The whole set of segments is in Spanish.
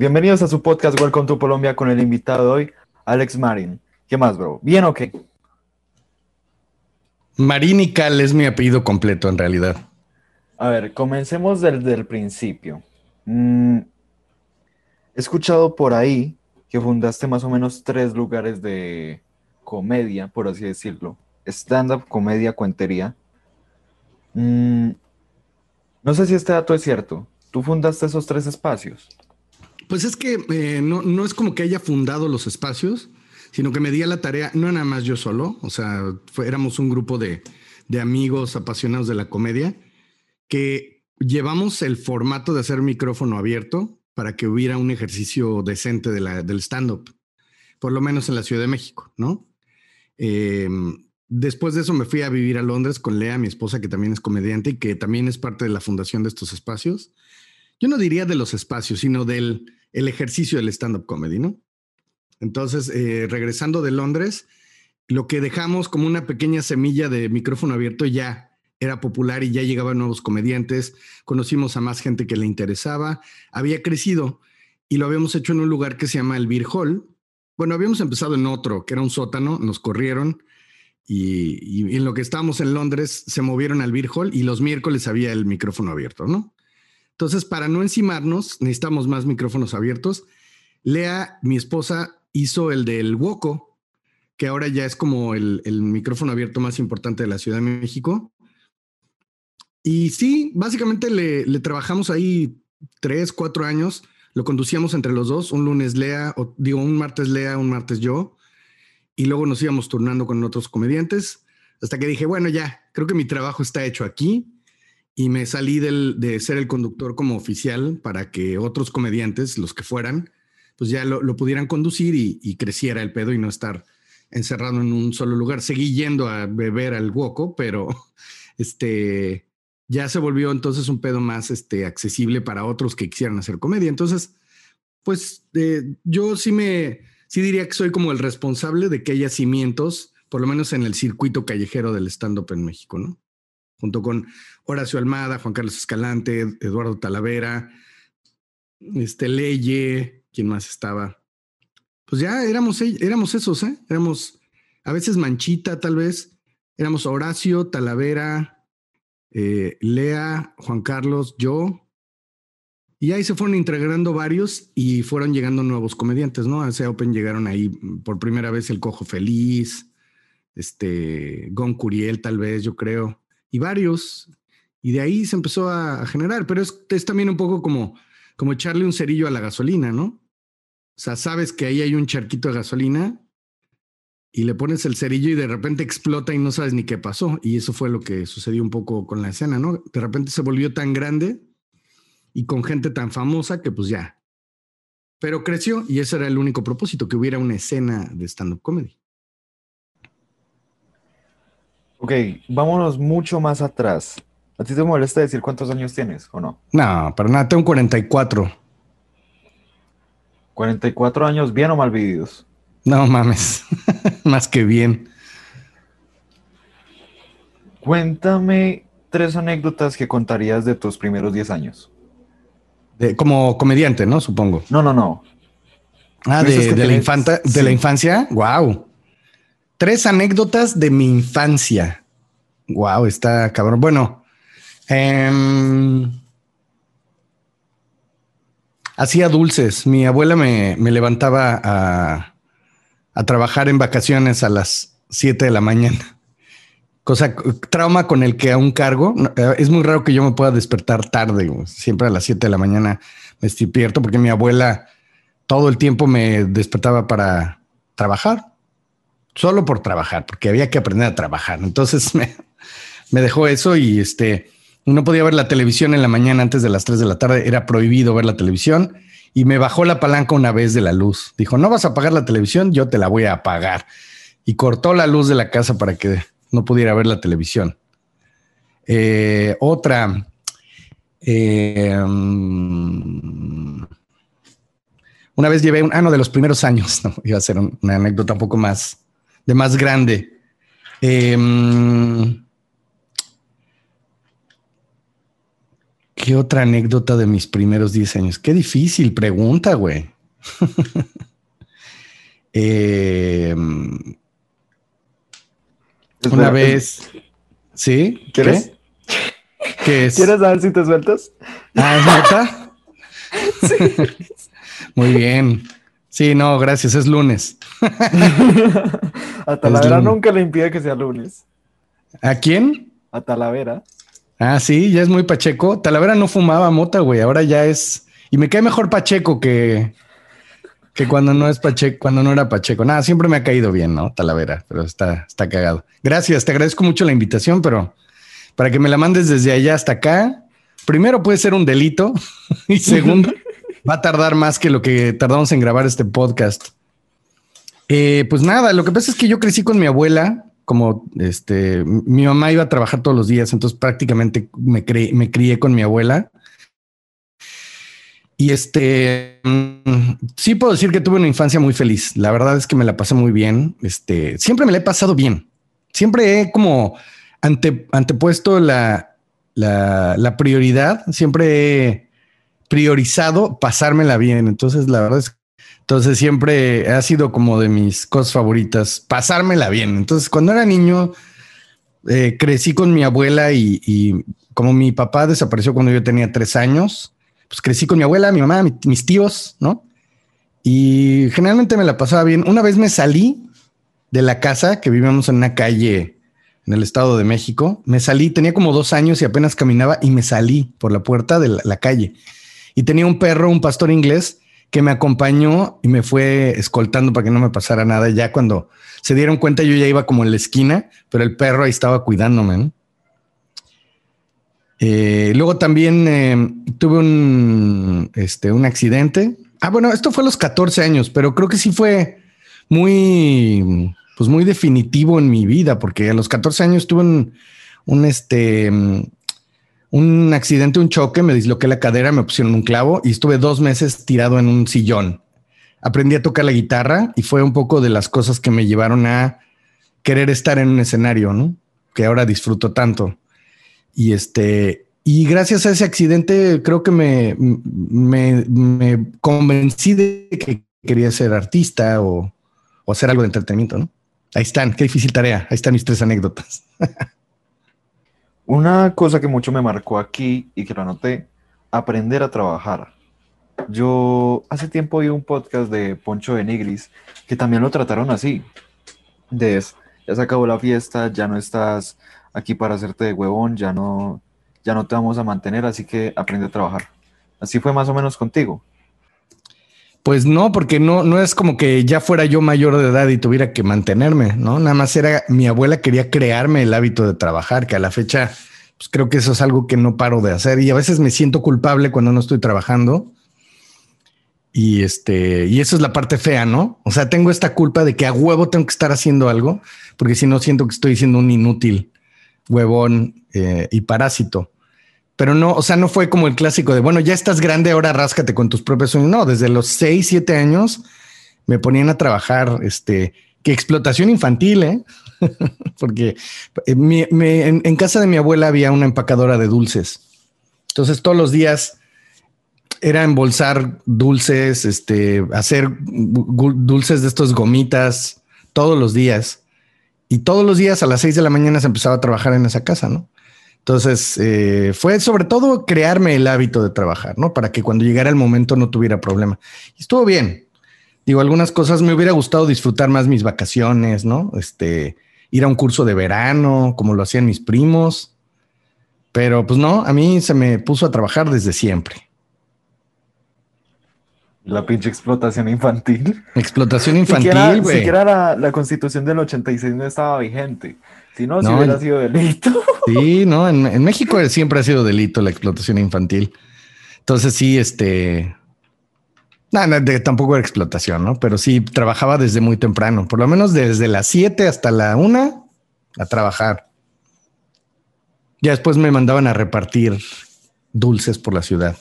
Bienvenidos a su podcast Welcome to Colombia con el invitado de hoy, Alex Marin. ¿Qué más, bro? ¿Bien o qué? Marín y Cal es mi apellido completo en realidad. A ver, comencemos desde el principio. Mm, he escuchado por ahí que fundaste más o menos tres lugares de comedia, por así decirlo. Stand-up, comedia, cuentería. Mm, no sé si este dato es cierto. ¿Tú fundaste esos tres espacios? Pues es que eh, no, no es como que haya fundado los espacios, sino que me di a la tarea, no nada más yo solo, o sea, éramos un grupo de, de amigos apasionados de la comedia que llevamos el formato de hacer micrófono abierto para que hubiera un ejercicio decente de la, del stand-up, por lo menos en la Ciudad de México, ¿no? Em, después de eso me fui a vivir a Londres con Lea, mi esposa, que también es comediante y que también es parte de la fundación de estos espacios. Yo no diría de los espacios, sino del el ejercicio del stand-up comedy, ¿no? Entonces, eh, regresando de Londres, lo que dejamos como una pequeña semilla de micrófono abierto ya era popular y ya llegaban nuevos comediantes, conocimos a más gente que le interesaba, había crecido y lo habíamos hecho en un lugar que se llama el Beer Hall. Bueno, habíamos empezado en otro, que era un sótano, nos corrieron y, en lo que estábamos en Londres se movieron al Beer Hall y los miércoles había el micrófono abierto, ¿no? Entonces, para no encimarnos, necesitamos más micrófonos abiertos. Lea, mi esposa, hizo el del Woco, que ahora ya es como el, micrófono abierto más importante de la Ciudad de México. Y sí, básicamente le, trabajamos ahí tres, cuatro años. Lo conducíamos entre los dos, un lunes Lea, o digo, un martes Lea, un martes yo. Y luego nos íbamos turnando con otros comediantes. Hasta que dije, bueno, ya, creo que mi trabajo está hecho aquí. Y me salí del, de ser el conductor como oficial para que otros comediantes, los que fueran, pues ya lo, pudieran conducir y, y, creciera el pedo y no estar encerrado en un solo lugar. Seguí yendo a beber al Woco, pero este, ya se volvió entonces un pedo más este, accesible para otros que quisieran hacer comedia. Entonces, pues eh, yo sí me, sí diría que soy como el responsable de que haya cimientos, por lo menos en el circuito callejero del stand-up en México, ¿no? Junto con Horacio Almada, Juan Carlos Escalante, Eduardo Talavera, este Leye, ¿quién más estaba? Pues ya éramos, éramos esos, ¿eh? Éramos a veces Manchita, tal vez. Éramos Horacio, Talavera, eh, Lea, Juan Carlos, yo. Y ahí se fueron integrando varios y fueron llegando nuevos comediantes, ¿no? A ese Open llegaron ahí por primera vez el Cojo Feliz, este, Gon Curiel tal vez, yo creo, y varios. Y de ahí se empezó a, generar, pero es, es, también un poco como, como echarle un cerillo a la gasolina, ¿no? O sea, sabes que ahí hay un charquito de gasolina y le pones el cerillo y de repente explota y no sabes ni qué pasó. Y eso fue lo que sucedió un poco con la escena, ¿no? De repente se volvió tan grande y con gente tan famosa que pues ya. Pero creció y ese era el único propósito, que hubiera una escena de stand-up comedy. Ok, vámonos mucho más atrás. ¿A ti te molesta decir cuántos años tienes o no? No, para nada, tengo 44. 44 años bien o mal vividos. No mames, más que bien. Cuéntame tres anécdotas que contarías de tus primeros 10 años. De, como comediante, ¿no? Supongo. No, no, no. Ah, de, la, infanta, de la infancia. Wow. Tres anécdotas de mi infancia. Wow, está cabrón. Bueno, em, hacía dulces. Mi abuela me, me levantaba a, a trabajar en vacaciones a las 7 de la mañana. Cosa, trauma con el que aún cargo. Eh, es muy raro que yo me pueda despertar tarde. Siempre a las 7 de la mañana me despierto porque mi abuela todo el tiempo me despertaba para trabajar. Solo por trabajar, porque había que aprender a trabajar. Entonces me, dejó eso y este, no podía ver la televisión en la mañana antes de las 3 de la tarde. Era prohibido ver la televisión y me bajó la palanca una vez de la luz. Dijo, no vas a apagar la televisión, yo te la voy a apagar. Y cortó la luz de la casa para que no pudiera ver la televisión. Eh, otra. Eh, una vez llevé un, ah, de los primeros años, no, iba a ser una anécdota un poco más, de más grande. Eh, ¿Qué otra anécdota de mis primeros 10 años? Qué difícil pregunta, güey. Em, una vez. ¿Sí? ¿Quieres? ¿Qué? es? ¿Quieres saber si te sueltas? Ah, ¿es sí. Muy bien. Sí, no, gracias. Es lunes. A Talavera nunca le impide que sea lunes. ¿A quién? A Talavera. Ah, sí, ya es muy Pacheco. Talavera no fumaba mota, güey. Ahora ya es. Y me cae mejor Pacheco que, que cuando no es Pacheco, cuando no era Pacheco. Nada, siempre me ha caído bien, ¿no? Talavera, pero está, está cagado. Gracias, te agradezco mucho la invitación, pero para que me la mandes desde allá hasta acá, primero puede ser un delito y segundo, va a tardar más que lo que tardamos en grabar este podcast. Eh, pues nada, lo que pasa es que yo crecí con mi abuela como este, mi mamá iba a trabajar todos los días, entonces prácticamente me, me crié con mi abuela. Y este, mm, sí puedo decir que tuve una infancia muy feliz. La verdad es que me la pasé muy bien. Este, siempre me la he pasado bien. Siempre he como ante, antepuesto la, la, la prioridad. Siempre he priorizado pasármela bien. Entonces, la verdad es que entonces siempre ha sido como de mis cosas favoritas, pasármela bien. Entonces cuando era niño, eh, crecí con mi abuela y, como mi papá desapareció cuando yo tenía tres años, pues crecí con mi abuela, mi mamá, mis tíos, ¿no? Y generalmente me la pasaba bien. Una vez me salí de la casa que vivíamos en una calle en el Estado de México. Me salí, tenía como dos años y apenas caminaba y me salí por la puerta de la calle. Y tenía un perro, un pastor inglés, que me acompañó y me fue escoltando para que no me pasara nada. Ya cuando se dieron cuenta, yo ya iba como en la esquina, pero el perro ahí estaba cuidándome. Eh, luego también eh, tuve un, este, un accidente. Ah, bueno, esto fue a los 14 años, pero creo que sí fue muy, pues muy definitivo en mi vida, porque a los 14 años tuve un, un este, un accidente, un choque, me disloqué la cadera, me pusieron un clavo y estuve dos meses tirado en un sillón. Aprendí a tocar la guitarra y fue un poco de las cosas que me llevaron a querer estar en un escenario, ¿no? Que ahora disfruto tanto. Y este, y gracias a ese accidente creo que me, me, me convencí de que quería ser artista o, o hacer algo de entretenimiento, ¿no? Ahí están, qué difícil tarea. Ahí están mis tres anécdotas. Una cosa que mucho me marcó aquí y que lo anoté, aprender a trabajar. Yo hace tiempo oí un podcast de Poncho de Nigris que también lo trataron así. De ya se acabó la fiesta, ya no estás aquí para hacerte de huevón, ya no, ya no te vamos a mantener, así que aprende a trabajar. Así fue más o menos contigo. Pues no, porque no, no es como que ya fuera yo mayor de edad y tuviera que mantenerme, ¿no? Nada más era mi abuela quería crearme el hábito de trabajar, que a la fecha, pues creo que eso es algo que no paro de hacer y a veces me siento culpable cuando no estoy trabajando. Y este, y eso es la parte fea, ¿no? O sea, tengo esta culpa de que a huevo tengo que estar haciendo algo, porque si no siento que estoy siendo un inútil, huevón eh, y parásito pero no, o sea, no fue como el clásico de, bueno, ya estás grande, ahora ráscate con tus propios sueños. No, desde los 6, 7 años me ponían a trabajar, este, que explotación infantil, ¿eh? Porque eh, en, casa de mi abuela había una empacadora de dulces. Entonces todos los días era embolsar dulces, este, hacer dulces de estos gomitas todos los días. Y todos los días a las 6 de la mañana se empezaba a trabajar en esa casa, ¿no? Entonces, eh, fue sobre todo crearme el hábito de trabajar, ¿no? Para que cuando llegara el momento no tuviera problema. Y estuvo bien. Digo, algunas cosas me hubiera gustado disfrutar más mis vacaciones, ¿no? Este, ir a un curso de verano, como lo hacían mis primos. Pero pues no, a mí se me puso a trabajar desde siempre. La pinche explotación infantil. Explotación infantil, güey. Siquiera, la, la, constitución del 86 no estaba vigente. Si no, si hubiera sido delito. Sí, no, en, México siempre ha sido delito la explotación infantil. Entonces sí, este... No, tampoco era explotación, ¿no? Pero sí trabajaba desde muy temprano, por lo menos desde las 7 hasta la 1 a trabajar. Ya después me mandaban a repartir dulces por la ciudad,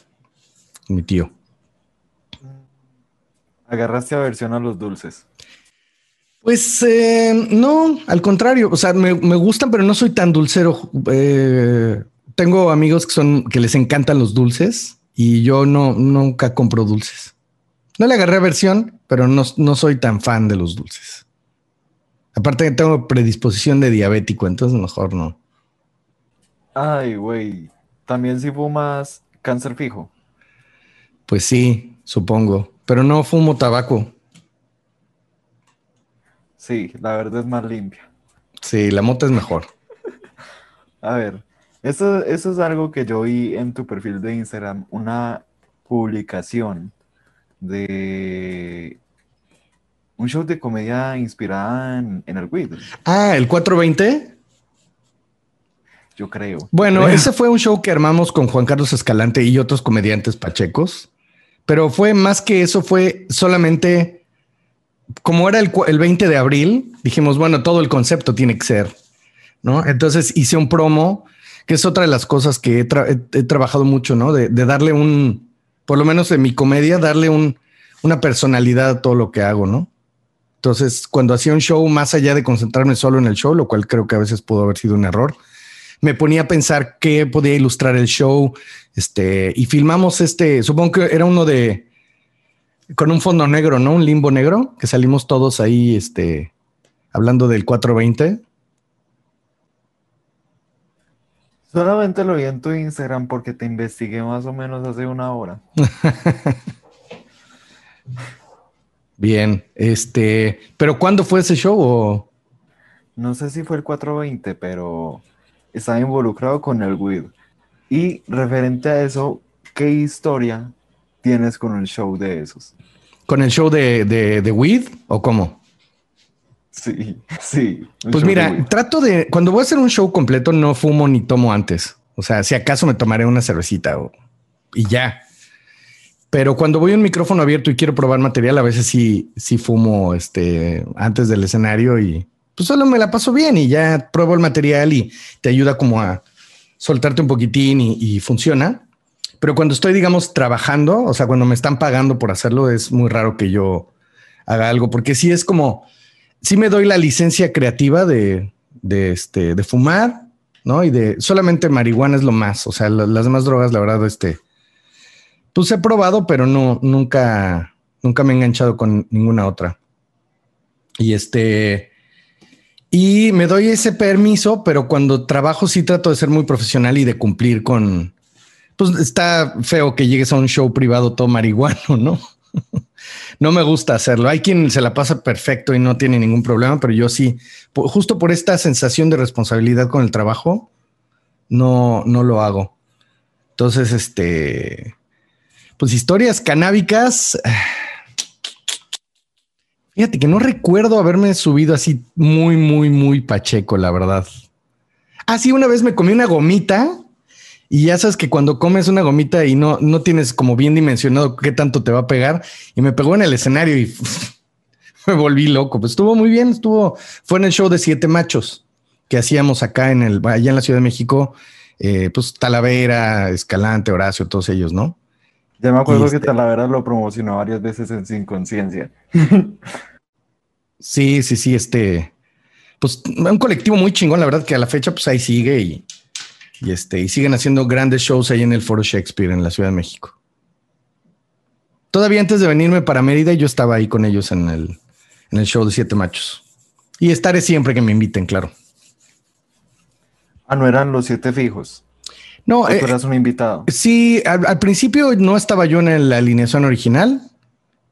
mi tío. Agarraste aversión a los dulces. Pues eh, no, al contrario, o sea, me, gustan, pero no soy tan dulcero. Eh, tengo amigos que son que les encantan los dulces y yo no nunca compro dulces. No le agarré versión, pero no, no soy tan fan de los dulces. Aparte que tengo predisposición de diabético, entonces mejor no. Ay, güey. También si fumas cáncer fijo. Pues sí, supongo. Pero no fumo tabaco. Sí, la verdad es más limpia. Sí, la mota es mejor. A ver, eso, eso es algo que yo vi en tu perfil de Instagram, una publicación de un show de comedia inspirada en, el Weed. Ah, el 420. Yo creo. Bueno, ese fue un show que armamos con Juan Carlos Escalante y otros comediantes pachecos, pero fue más que eso, fue solamente como era el, el 20 de abril, dijimos, bueno, todo el concepto tiene que ser, ¿no? Entonces hice un promo, que es otra de las cosas que he, trabajado mucho, ¿no? De, darle un, por lo menos en mi comedia, darle un, una personalidad a todo lo que hago, ¿no? Entonces, cuando hacía un show, más allá de concentrarme solo en el show, lo cual creo que a veces pudo haber sido un error, me ponía a pensar qué podía ilustrar el show. Este, y filmamos este, supongo que era uno de, con un fondo negro, ¿no? Un limbo negro, que salimos todos ahí, este, hablando del 420. Solamente lo vi en tu Instagram porque te investigué más o menos hace una hora. Bien, este, pero ¿cuándo fue ese show? No sé si fue el 420, pero estaba involucrado con el WID. Y referente a eso, ¿qué historia tienes con el show de esos? ¿Con el show de, de, de WID o cómo? Sí, sí. Pues mira, trato de, cuando voy a hacer un show completo, no fumo ni tomo antes. O sea, si acaso me tomaré una cervecita o, y ya. Pero cuando voy a un micrófono abierto y quiero probar material, a veces sí, sí fumo este, antes del escenario y pues solo me la paso bien y ya pruebo el material y te ayuda como a soltarte un poquitín y, funciona. Pero cuando estoy, digamos, trabajando, o sea, cuando me están pagando por hacerlo, es muy raro que yo haga algo, porque sí es como, sí me doy la licencia creativa de, este, de fumar, ¿no? Y de solamente marihuana es lo más, o sea, las demás drogas, la verdad, este, pues he probado, pero no, nunca, nunca me he enganchado con ninguna otra. Y este, y me doy ese permiso, pero cuando trabajo sí trato de ser muy profesional y de cumplir con, pues está feo que llegues a un show privado todo marihuano, ¿no? no me gusta hacerlo. Hay quien se la pasa perfecto y no tiene ningún problema, pero yo sí, justo por esta sensación de responsabilidad con el trabajo, no, no lo hago. Entonces, este, pues historias canábicas. Fíjate que no recuerdo haberme subido así muy, muy, muy pacheco, la verdad. Ah, sí, una vez me comí una gomita y ya sabes que cuando comes una gomita y no, no tienes como bien dimensionado qué tanto te va a pegar y me pegó en el escenario y me volví loco. Pues estuvo muy bien, estuvo, fue en el show de Siete Machos que hacíamos acá en el, allá en la Ciudad de México, eh, pues Talavera, Escalante, Horacio, todos ellos, ¿no? Ya me acuerdo que este Talavera lo promocionó varias veces en Sin Conciencia. sí, sí, sí, este, pues un colectivo muy chingón, la verdad que a la fecha pues ahí sigue y, y este, y siguen haciendo grandes shows ahí en el Foro Shakespeare en la Ciudad de México. Todavía antes de venirme para Mérida, yo estaba ahí con ellos en el, en el show de Siete Machos. Y estaré siempre que me inviten, claro. Ah, no eran los siete fijos. No, tú eh, eras un invitado. Sí, al, principio no estaba yo en la alineación original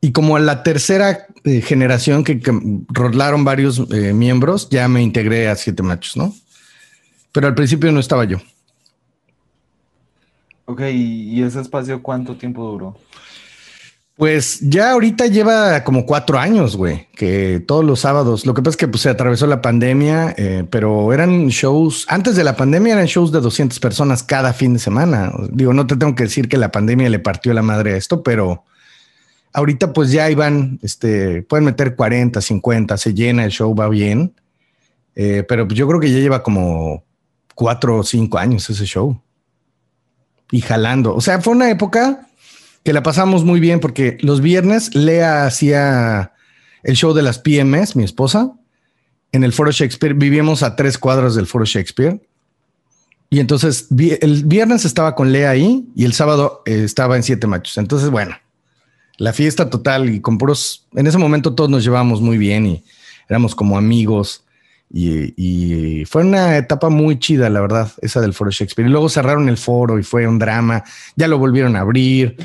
y como a la tercera eh, generación que, rolaron varios eh, miembros, ya me integré a Siete Machos, ¿no? Pero al principio no estaba yo. Ok, ¿y ese espacio cuánto tiempo duró? Pues ya ahorita lleva como cuatro años, güey, que todos los sábados, lo que pasa es que pues, se atravesó la pandemia, eh, pero eran shows, antes de la pandemia eran shows de 200 personas cada fin de semana. Digo, no te tengo que decir que la pandemia le partió la madre a esto, pero ahorita pues ya iban, este, pueden meter 40, 50, se llena, el show va bien, eh, pero yo creo que ya lleva como cuatro o cinco años ese show. Y jalando, o sea, fue una época que la pasamos muy bien porque los viernes Lea hacía el show de las PMs, mi esposa, en el Foro Shakespeare. Vivíamos a tres cuadros del Foro Shakespeare. Y entonces el viernes estaba con Lea ahí y el sábado eh, estaba en Siete Machos. Entonces, bueno, la fiesta total y con puros, en ese momento todos nos llevábamos muy bien y éramos como amigos. Y, fue una etapa muy chida, la verdad, esa del foro Shakespeare. Y luego cerraron el foro y fue un drama, ya lo volvieron a abrir.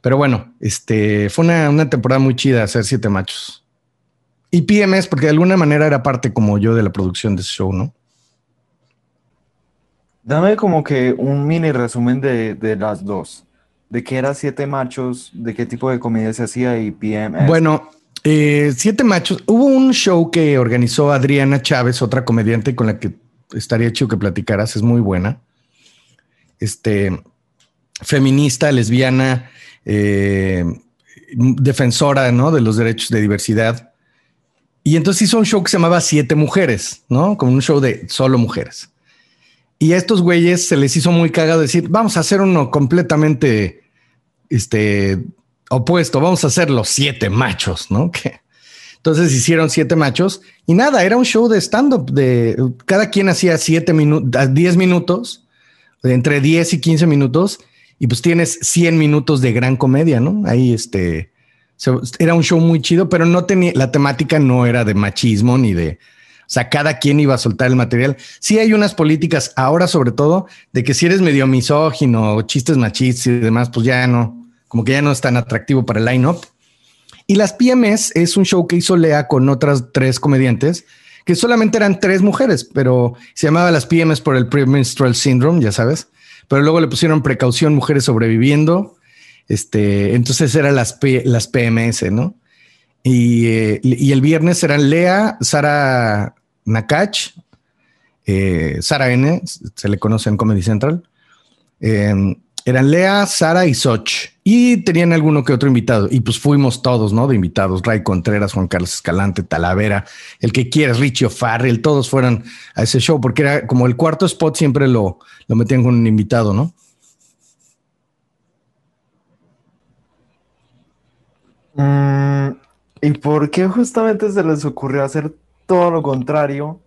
Pero bueno, este fue una, una temporada muy chida hacer siete machos. Y PMS, porque de alguna manera era parte como yo de la producción de ese show, ¿no? Dame como que un mini resumen de, de las dos. ¿De qué era Siete Machos? ¿De qué tipo de comedia se hacía? Y PMS. Bueno, eh, Siete Machos. Hubo un show que organizó Adriana Chávez, otra comediante con la que estaría chido que platicaras. Es muy buena. Este, feminista, lesbiana, eh, defensora ¿no? de los derechos de diversidad. Y entonces hizo un show que se llamaba Siete Mujeres, ¿no? Como un show de solo mujeres. Y a estos güeyes se les hizo muy cagado decir, vamos a hacer uno completamente este, opuesto, vamos a hacer los siete machos, ¿no? Que, entonces hicieron siete machos y nada, era un show de stand-up, de cada quien hacía siete minutos, diez minutos, entre 10 y 15 minutos, y pues tienes 100 minutos de gran comedia, ¿no? Ahí este, era un show muy chido, pero no tenía, la temática no era de machismo ni de, o sea, cada quien iba a soltar el material. Sí hay unas políticas ahora, sobre todo, de que si eres medio misógino, chistes machistas y demás, pues ya no, como que ya no es tan atractivo para el line-up. Y las PMS es un show que hizo Lea con otras tres comediantes, que solamente eran tres mujeres, pero se llamaba las PMS por el premenstrual syndrome, ya sabes. Pero luego le pusieron precaución mujeres sobreviviendo. Este, entonces eran las, las PMS, ¿no? Y, eh, y, el viernes eran Lea, Sara Nakach, eh, Sara N, se le conoce en Comedy Central. Em, eran Lea, Sara y Soch. Y tenían alguno que otro invitado. Y pues fuimos todos, ¿no? De invitados. Ray Contreras, Juan Carlos Escalante, Talavera, el que quieras, Richie O'Farrell, todos fueron a ese show porque era como el cuarto spot siempre lo, lo metían con un invitado, ¿no? Mm, ¿Y por qué justamente se les ocurrió hacer todo lo contrario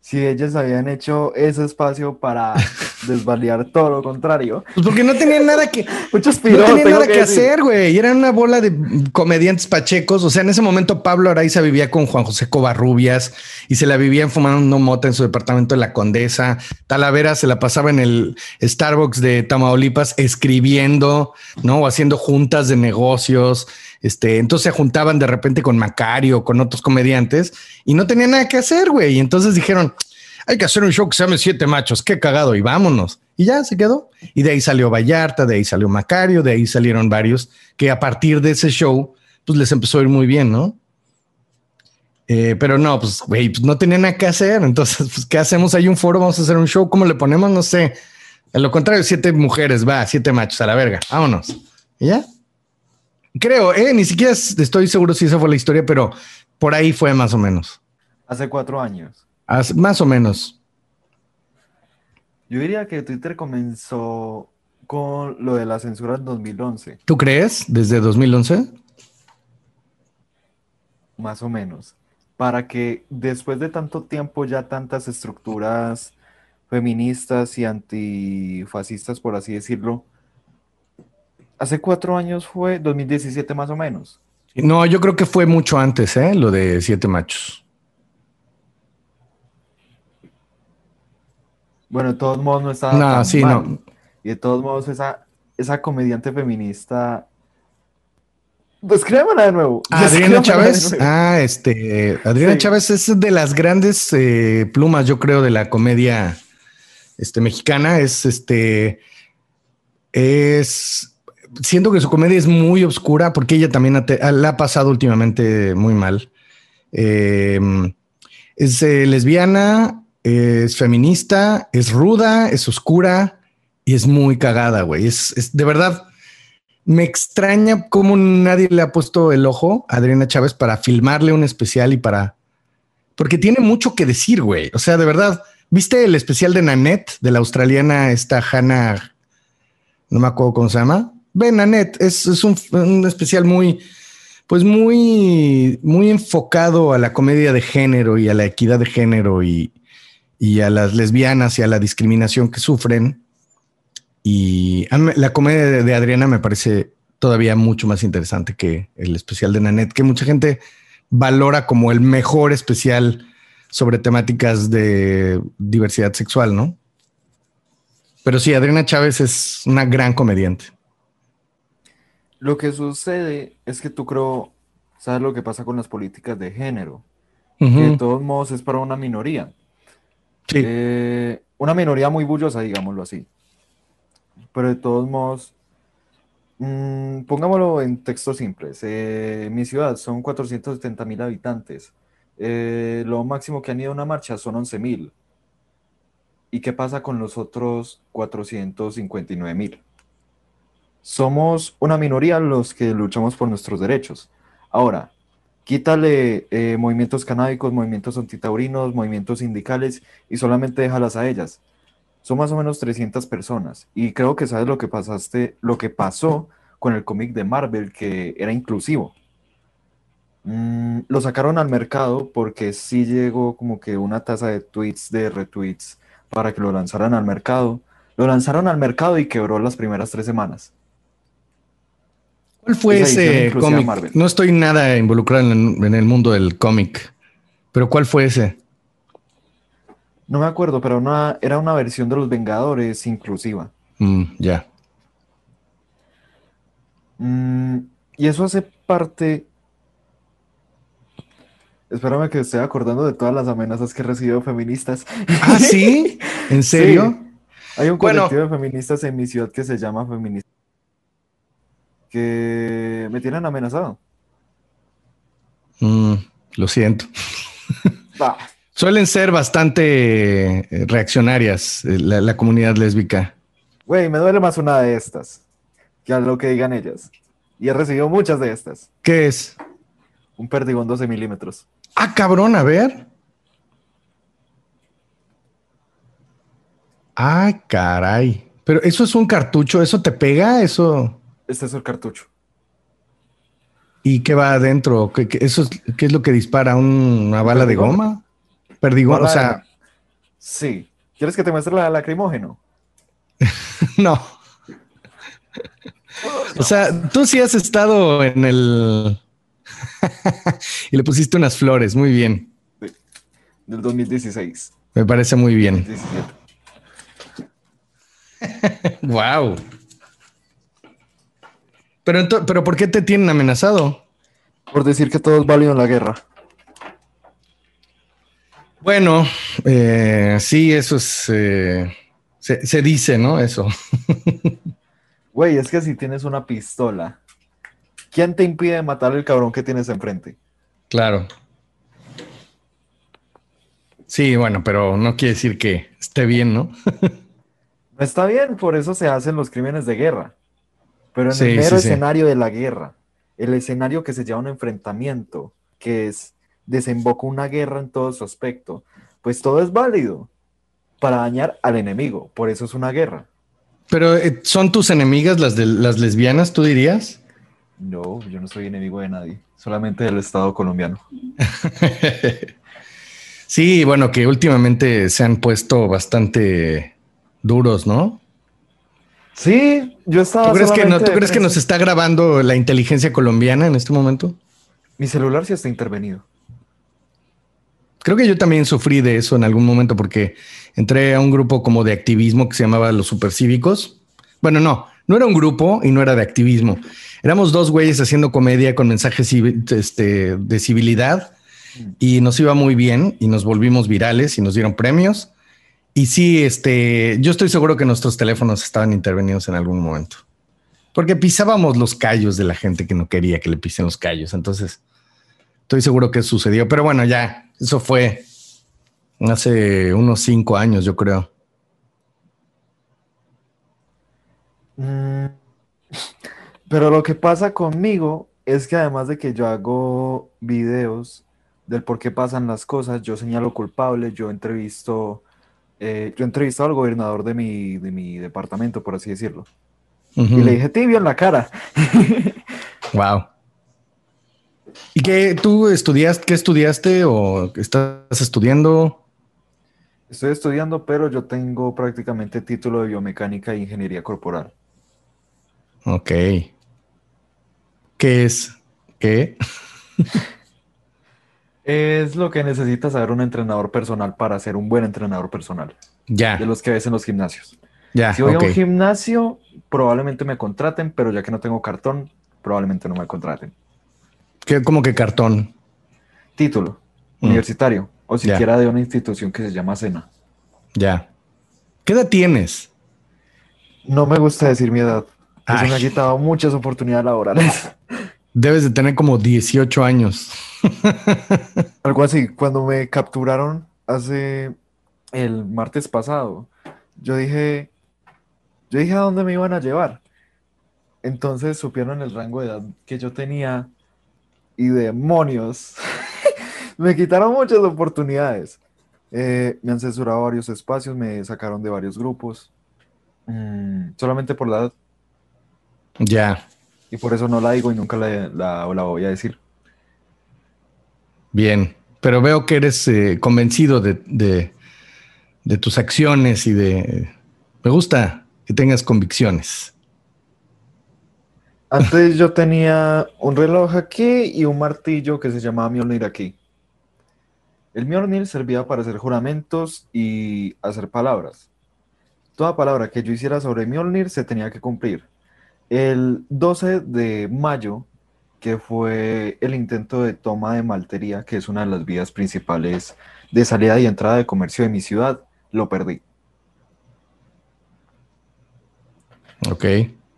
si ellos habían hecho ese espacio para desvaliar todo lo contrario. Pues porque no tenían nada que muchos no tenían nada que, hacer, güey. Y eran una bola de comediantes pachecos. O sea, en ese momento Pablo Araiza vivía con Juan José Covarrubias y se la vivían fumando mota en su departamento de la Condesa. Talavera se la pasaba en el Starbucks de Tamaulipas escribiendo, ¿no? O haciendo juntas de negocios. Este, entonces se juntaban de repente con Macario, con otros comediantes y no tenían nada que hacer, güey. Y entonces dijeron, hay que hacer un show que se llame Siete Machos, qué cagado, y vámonos. Y ya se quedó. Y de ahí salió Vallarta, de ahí salió Macario, de ahí salieron varios que a partir de ese show, pues les empezó a ir muy bien, ¿no? Eh, pero no, pues, güey, pues no tenían nada que hacer. Entonces, pues, ¿qué hacemos? Hay un foro, vamos a hacer un show. ¿Cómo le ponemos? No sé. A lo contrario, siete mujeres, va, siete machos a la verga. Vámonos. Y ya. Creo, eh, ni siquiera estoy seguro si esa fue la historia, pero por ahí fue más o menos. Hace cuatro años. Más o menos. Yo diría que Twitter comenzó con lo de la censura en 2011. ¿Tú crees? ¿Desde 2011? Más o menos. Para que después de tanto tiempo ya tantas estructuras feministas y antifascistas, por así decirlo, hace cuatro años fue 2017 más o menos. No, yo creo que fue mucho antes, ¿eh? Lo de Siete Machos. Bueno, de todos modos no estaba. No, sí, no. Y de todos modos, esa, esa comediante feminista. Descríbamela de nuevo. Adriana Chávez. Ah, este. Adriana Chávez es de las grandes eh, plumas, yo creo, de la comedia este, mexicana. Es este. Es siento que su comedia es muy oscura porque ella también la ha pasado últimamente muy mal. Em, es eh, lesbiana, es feminista, es ruda, es oscura y es muy cagada, güey. Es, de verdad, me extraña cómo nadie le ha puesto el ojo a Adriana Chávez para filmarle un especial y para... Porque tiene mucho que decir, güey. O sea, de verdad, ¿viste el especial de Nanette, de la australiana esta Hannah? No me acuerdo cómo se llama. Ven, Anet, es, es un, especial muy, pues muy, muy enfocado a la comedia de género y a la equidad de género y, y a las lesbianas y a la discriminación que sufren. Y la comedia de, Adriana me parece todavía mucho más interesante que el especial de Nanette, que mucha gente valora como el mejor especial sobre temáticas de diversidad sexual, ¿no? Pero sí, Adriana Chávez es una gran comediante. Lo que sucede es que tú creo, sabes lo que pasa con las políticas de género, que de todos modos es para una minoría. Eh, una minoría muy bullosa, digámoslo así. Pero de todos modos, mm, pongámoslo en textos simples. Mi ciudad son 470 mil habitantes. Eh, lo máximo que han ido a una marcha son 11 mil. ¿Y qué pasa con los otros 459 mil? Somos una minoría los que luchamos por nuestros derechos. Ahora, quítale eh, movimientos canábicos, movimientos antitaurinos, movimientos sindicales y solamente déjalas a ellas. Son más o menos 300 personas. Y creo que sabes lo que pasaste, lo que pasó con el cómic de Marvel, que era inclusivo. Mm, lo sacaron al mercado porque sí llegó como que una tasa de tweets, de retweets, para que lo lanzaran al mercado. Lo lanzaron al mercado y quebró las primeras tres semanas. ¿Cuál fue ese cómic? No estoy nada involucrado en, el mundo del cómic, pero ¿cuál fue ese? No me acuerdo, pero era una versión de los Vengadores inclusiva. Mm, ya. Mm, y eso hace parte Espérame que estoy acordando de todas las amenazas que he recibido feministas. ¿Ah, sí? ¿En serio? Hay un colectivo de feministas en mi ciudad que se llama Feminista. Que me tienen amenazado. Mm, lo siento. Suelen ser bastante eh, reaccionarias eh, la, la comunidad lésbica. Güey, me duele más una de estas que a lo que digan ellas. Y he recibido muchas de estas. ¿Qué es? Un perdigón 12 milímetros. Ah, cabrón, a ver. Ay, caray. Pero eso es un cartucho, ¿eso te pega? Eso. Este es el cartucho. ¿Y qué va adentro? ¿Qué, eso es, ¿Qué es lo que dispara? ¿Una bala de goma? Perdigón, o sea. Sí. ¿Quieres que te muestre la lacrimógeno? no. O sea, tú sí has estado en el y le pusiste unas flores, muy bien. del 2016. Me parece muy bien. wow. Pero, pero ¿por qué te tienen amenazado? Por decir que todo es válido en la guerra. Bueno, eh, sí, eso es. Eh, se, se, dice, ¿no? Eso. Güey, es que si tienes una pistola ¿quién te impide matar al cabrón que tienes enfrente? Claro. Sí, bueno, pero no quiere decir que esté bien, ¿no? no está bien, por eso se hacen los crímenes de guerra. Pero en el mero escenario de la guerra, el escenario que se lleva un enfrentamiento, que es desemboca una guerra en todo su aspecto, pues todo es válido para dañar al enemigo, por eso es una guerra. Pero eh, son tus enemigas las de las lesbianas, tú dirías? No, yo no soy enemigo de nadie, solamente del Estado colombiano. sí, bueno, que últimamente se han puesto bastante duros, ¿no? Sí, yo estaba. ¿Tú crees, que, ¿tú crees que nos está grabando la inteligencia colombiana en este momento? Mi celular sí está intervenido. Creo que yo también sufrí de eso en algún momento porque entré a un grupo como de activismo que se llamaba Los Supercívicos. Bueno, no, no era un grupo y no era de activismo. Éramos dos güeyes haciendo comedia con mensajes este, de civilidad y nos iba muy bien y nos volvimos virales y nos dieron premios. Y sí, este, yo estoy seguro que nuestros teléfonos estaban intervenidos en algún momento. Porque pisábamos los callos de la gente que no quería que le pisen los callos. Entonces, estoy seguro que sucedió. Pero bueno, ya, eso fue hace unos cinco años, yo creo. Mm. Pero lo que pasa conmigo es que además de que yo hago videos del por qué pasan las cosas, yo señalo culpables, yo entrevisto, eh, yo entrevisto al gobernador de mi, de mi departamento, por así decirlo. Y le dije tibio en la cara. wow. ¿Y qué tú estudiaste, qué estudiaste o estás estudiando? Estoy estudiando, pero yo tengo prácticamente título de biomecánica e ingeniería corporal. Ok. ¿Qué es? ¿Qué? es lo que necesita saber un entrenador personal para ser un buen entrenador personal. Ya. De los que ves en los gimnasios. Ya. Si voy a un gimnasio, probablemente me contraten, pero ya que no tengo cartón, probablemente no me contraten. ¿Qué, ¿Cómo que cartón? Título mm. universitario o siquiera de una institución que se llama SENA. Ya. ¿Qué edad tienes? No me gusta decir mi edad. Eso me ha quitado muchas oportunidades laborales. Debes de tener como 18 años. Algo así. Cuando me capturaron hace el martes pasado, yo dije, yo dije a dónde me iban a llevar. Entonces supieron el rango de edad que yo tenía y demonios. me quitaron muchas oportunidades. Eh, me han censurado varios espacios, me sacaron de varios grupos. Mm, solamente por la edad. Ya. Y por eso no la digo y nunca la, la, voy a decir. Bien, pero veo que eres eh, convencido de, de, tus acciones y de... Me gusta que tengas convicciones. Antes yo tenía un reloj aquí y un martillo que se llamaba Mjolnir aquí. El Mjolnir servía para hacer juramentos y hacer palabras. Toda palabra que yo hiciera sobre Mjolnir se tenía que cumplir. El 12 de mayo, que fue el intento de toma de Maltería, que es una de las vías principales de salida y entrada de comercio de mi ciudad, lo perdí. Ok.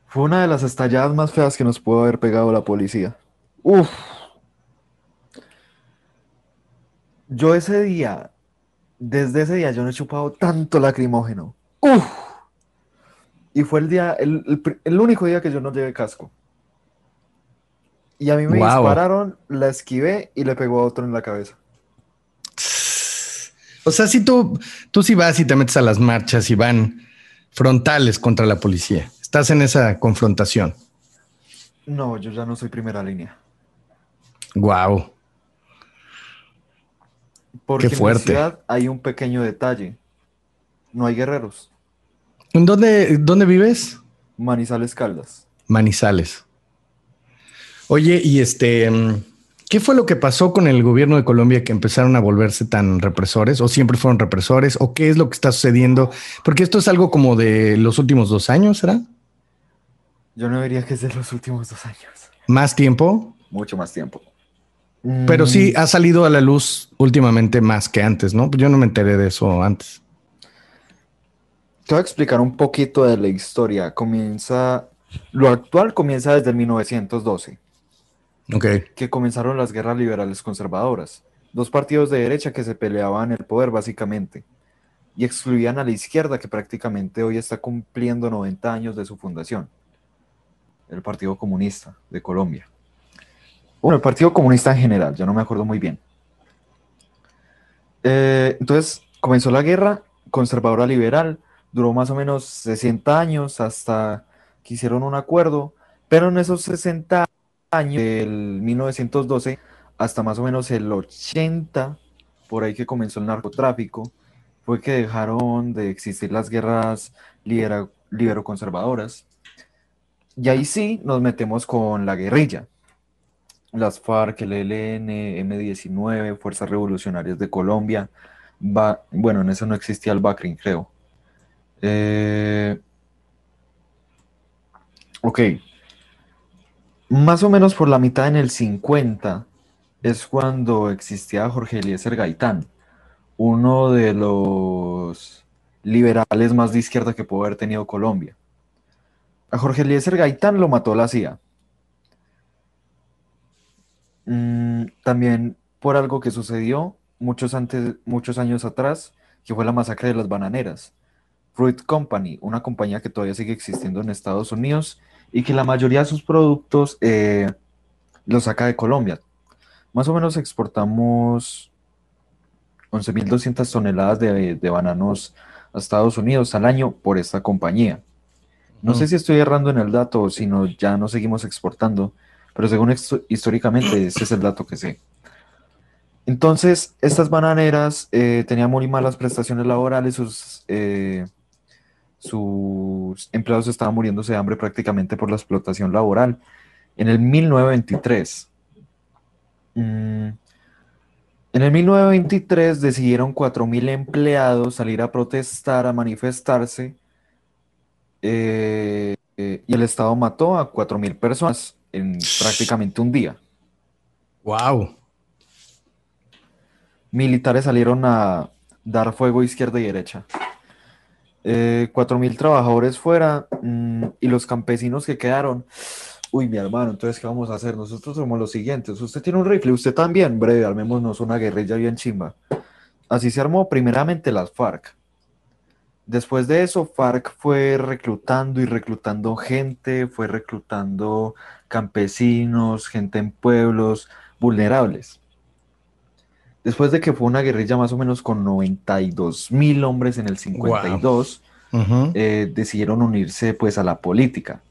Fue una de las estalladas más feas que nos pudo haber pegado la policía. Uf. Yo ese día, desde ese día, yo no he chupado tanto lacrimógeno. Uf. Y fue el día, el, único día que yo no llevé casco. Y a mí me dispararon, la esquivé y le pegó a otro en la cabeza. O sea, si tú, tú sí vas y te metes a las marchas y van frontales contra la policía, estás en esa confrontación. No, yo ya no soy primera línea. Wow. Porque Qué fuerte. en hay un pequeño detalle. No hay guerreros. ¿En dónde, dónde vives? Manizales Caldas. Manizales. Oye, y este, mm, ¿qué fue lo que pasó con el gobierno de Colombia que empezaron a volverse tan represores? ¿O siempre fueron represores? ¿O qué es lo que está sucediendo? Porque esto es algo como de los últimos dos años, ¿será? Yo no diría que es de los últimos dos años. ¿Más tiempo? Mucho más tiempo. Pero sí mm. ha salido a la luz últimamente más que antes, ¿no? Yo no me enteré de eso antes. Te voy a explicar un poquito de la historia. Comienza, lo actual comienza desde 1912. Que comenzaron las guerras liberales conservadoras. Dos partidos de derecha que se peleaban el poder básicamente y excluían a la izquierda que prácticamente hoy está cumpliendo 90 años de su fundación. El Partido Comunista de Colombia. Bueno, el Partido Comunista en general, ya no me acuerdo muy bien. Eh, entonces comenzó la guerra conservadora liberal duró más o menos 60 años hasta que hicieron un acuerdo, pero en esos 60 años, del 1912 hasta más o menos el 80, por ahí que comenzó el narcotráfico, fue que dejaron de existir las guerras libero-conservadoras. Y ahí sí nos metemos con la guerrilla. Las FARC, el ELN, M19, Fuerzas Revolucionarias de Colombia. bueno, en eso no existía el BACRIN, creo. Eh, ok. Más o menos por la mitad en el 50 es cuando existía Jorge Eliezer Gaitán, uno de los liberales más de izquierda que pudo haber tenido Colombia. A Jorge Eliezer Gaitán lo mató la CIA. Mm, también por algo que sucedió muchos, antes, muchos años atrás, que fue la masacre de las bananeras. Fruit Company, una compañía que todavía sigue existiendo en Estados Unidos y que la mayoría de sus productos eh, los saca de Colombia. Más o menos exportamos 11.200 toneladas de, de, bananos a Estados Unidos al año por esta compañía. No sé si estoy errando en el dato o si no, ya no seguimos exportando, pero según históricamente ese es el dato que sé. Entonces, estas bananeras eh, tenían muy malas prestaciones laborales, sus, eh, sus empleados estaban muriéndose de hambre prácticamente por la explotación laboral. En el 1923, mm, en el 1923 decidieron 4.000 empleados salir a protestar, a manifestarse, eh, y el Estado mató a 4.000 personas en prácticamente un día. ¡Wow! militares salieron a dar fuego izquierda y derecha. Eh, cuatro mil trabajadores fuera mm, y los campesinos que quedaron. Uy, mi hermano, entonces, ¿qué vamos a hacer? Nosotros somos los siguientes. Usted tiene un rifle, usted también. Breve, armémonos una guerrilla bien chimba. Así se armó primeramente las FARC. Después de eso, FARC fue reclutando y reclutando gente, fue reclutando campesinos, gente en pueblos vulnerables. Después de que fue una guerrilla más o menos con 92 mil hombres en el 52, eh, decidieron unirse pues a la política.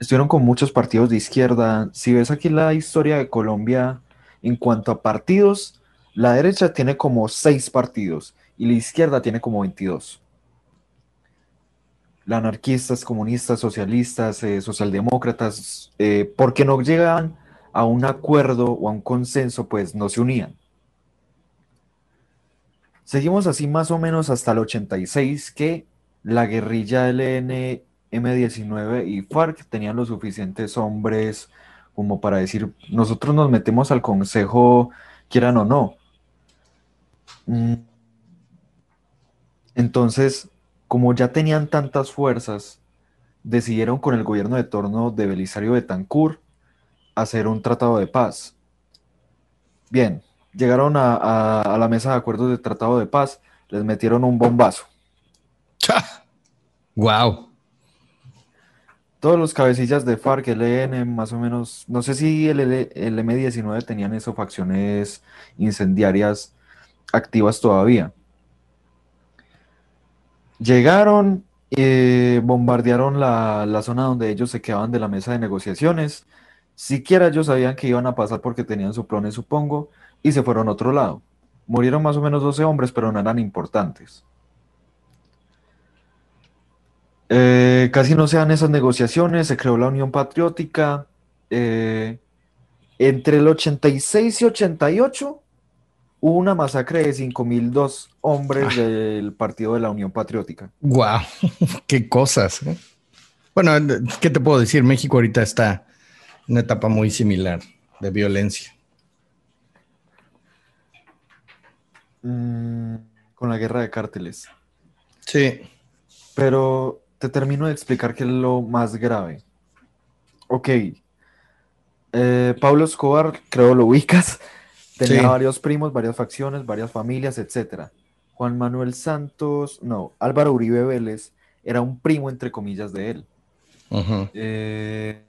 Estuvieron con muchos partidos de izquierda. Si ves aquí la historia de Colombia en cuanto a partidos, la derecha tiene como seis partidos y la izquierda tiene como 22. La anarquistas, comunistas, socialistas, eh, socialdemócratas, eh, porque no llegaban a un acuerdo o a un consenso, pues no se unían. Seguimos así más o menos hasta el 86 que la guerrilla LN M19 y FARC tenían los suficientes hombres como para decir, nosotros nos metemos al consejo, quieran o no. Mm. Entonces, como ya tenían tantas fuerzas, decidieron con el gobierno de torno de Belisario Betancourt hacer un tratado de paz. Bien, llegaron a, la mesa de acuerdos de tratado de paz, les metieron un bombazo. ¡Wow! Todos los cabecillas de FARC, LN, más o menos, no sé si el, el M19 tenían esas facciones incendiarias activas todavía. Llegaron, eh, bombardearon la, la, zona donde ellos se quedaban de la mesa de negociaciones. Siquiera ellos sabían que iban a pasar porque tenían su plan, supongo y se fueron a otro lado. Murieron más o menos 12 hombres, pero no eran importantes. Eh, casi no se dan esas negociaciones, se creó la Unión Patriótica. Eh, entre el 86 y 88 hubo una masacre de 5.002 hombres ah. del Partido de la Unión Patriótica. ¡Guau! ¡Qué cosas! ¿eh? Bueno, ¿qué te puedo decir? México ahorita está en una etapa muy similar de violencia. Mm, con la guerra de cárteles. Sí. Pero te termino de explicar qué es lo más grave. Ok. Eh, Pablo Escobar, creo lo ubicas. Tenía varios primos, varias facciones, varias familias, etc. Juan Manuel Santos, no, Álvaro Uribe Vélez era un primo, entre comillas, de él. Eh,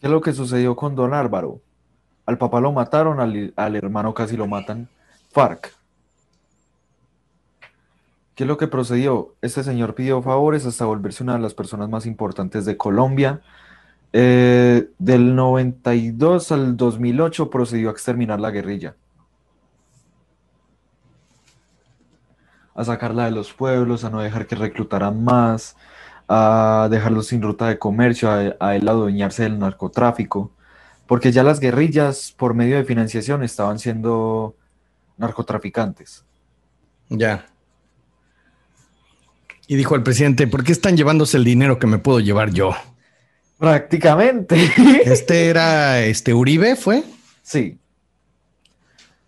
¿Qué es lo que sucedió con don Álvaro? Al papá lo mataron, al, hermano casi lo matan. FARC. ¿Qué es lo que procedió? Este señor pidió favores hasta volverse una de las personas más importantes de Colombia. Eh, del 92 al 2008 procedió a exterminar la guerrilla. A sacarla de los pueblos, a no dejar que reclutaran más, a dejarlos sin ruta de comercio, a, a él adueñarse del narcotráfico porque ya las guerrillas por medio de financiación estaban siendo narcotraficantes. Ya. Y dijo el presidente, ¿por qué están llevándose el dinero que me puedo llevar yo? Prácticamente. ¿Este era este Uribe, fue? Sí.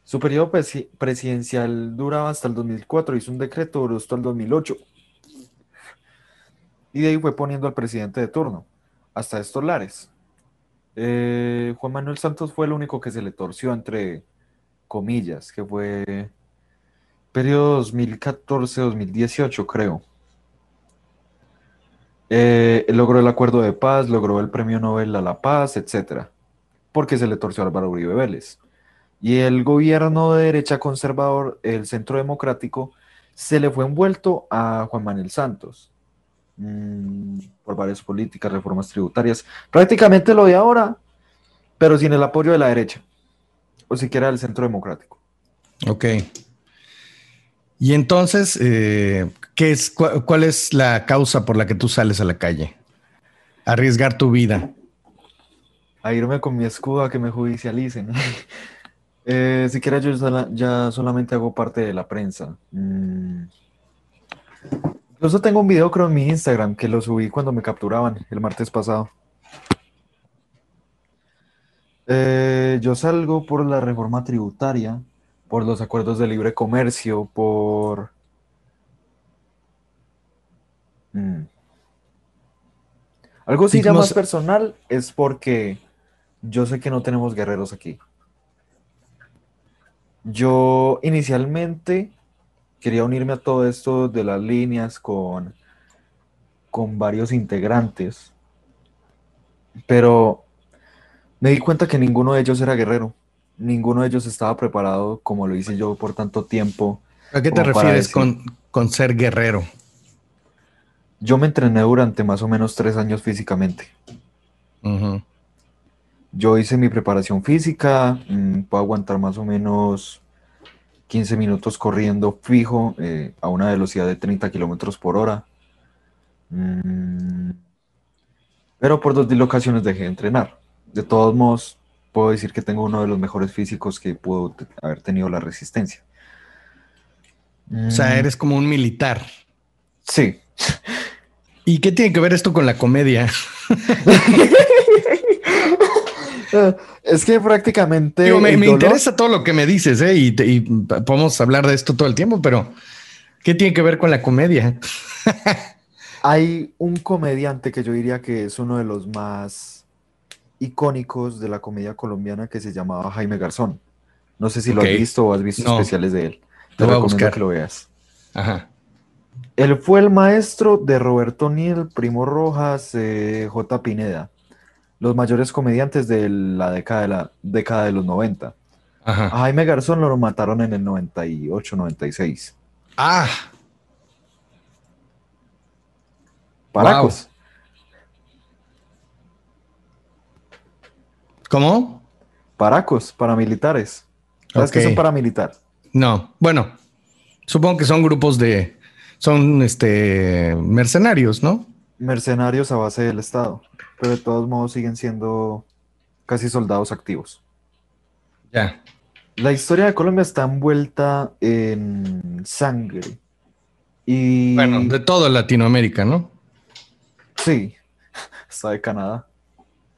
Su periodo presidencial duraba hasta el 2004, hizo un decreto, duró hasta el 2008. Y de ahí fue poniendo al presidente de turno, hasta estos lares. Eh, Juan Manuel Santos fue el único que se le torció entre comillas, que fue periodo 2014-2018, creo. Eh, logró el acuerdo de paz, logró el premio Nobel a la paz, etc. Porque se le torció a Álvaro Uribe Vélez. Y el gobierno de derecha conservador, el Centro Democrático, se le fue envuelto a Juan Manuel Santos. Mm, por varias políticas, reformas tributarias, prácticamente lo de ahora, pero sin el apoyo de la derecha. o siquiera del Centro Democrático. Ok. Y entonces, eh, ¿qué es, ¿cuál es la causa por la que tú sales a la calle? Arriesgar tu vida. A irme con mi escudo a que me judicialicen. eh, siquiera yo ya solamente hago parte de la prensa. Mm. Incluso tengo un video creo en mi Instagram que lo subí cuando me capturaban el martes pasado. Eh, yo salgo por la reforma tributaria, por los acuerdos de libre comercio, por... Mm. Algo sí ya más personal es porque yo sé que no tenemos guerreros aquí. Yo inicialmente quería unirme a todo esto de las líneas con, con varios integrantes, pero me di cuenta que ninguno de ellos era guerrero, ninguno de ellos estaba preparado como lo hice yo por tanto tiempo. ¿A qué te refieres con, con ser guerrero? Yo me entrené durante más o menos tres años físicamente. Yo hice mi preparación física, mm, puedo aguantar más o menos 15 minutos corriendo fijo eh, a una velocidad de 30 kilómetros por hora. Mm, pero por dos dislocaciones dejé de entrenar. De todos modos, puedo decir que tengo uno de los mejores físicos que pudo haber tenido la resistencia. O sea, mm. eres como un militar. Sí. ¿Y qué tiene que ver esto con la comedia? Es que prácticamente. me, interesa todo lo que me dices, ¿eh? Y, podemos hablar de esto todo el tiempo, pero ¿qué tiene que ver con la comedia? Hay un comediante que yo diría que es uno de los más icónicos de la comedia colombiana que se llamaba Jaime Garzón. No sé si lo has visto o has visto especiales de él. Te lo que lo veas. Ajá. Él fue el maestro de Roberto Niel, Primo Rojas, eh, J. Pineda los mayores comediantes de la década de, la década de los 90. A Jaime Garzón lo mataron en el 98, 96. Ah. Paracos. ¿Cómo? Paracos, paramilitares. ¿Sabes qué son paramilitares? No. Bueno, supongo que son grupos de. Son este mercenarios, ¿no? Mercenarios a base del Estado pero de todos modos siguen siendo casi soldados activos. Ya. La historia de Colombia está envuelta en sangre. Y... Bueno, de todo Latinoamérica, ¿no? Sí, está de Canadá.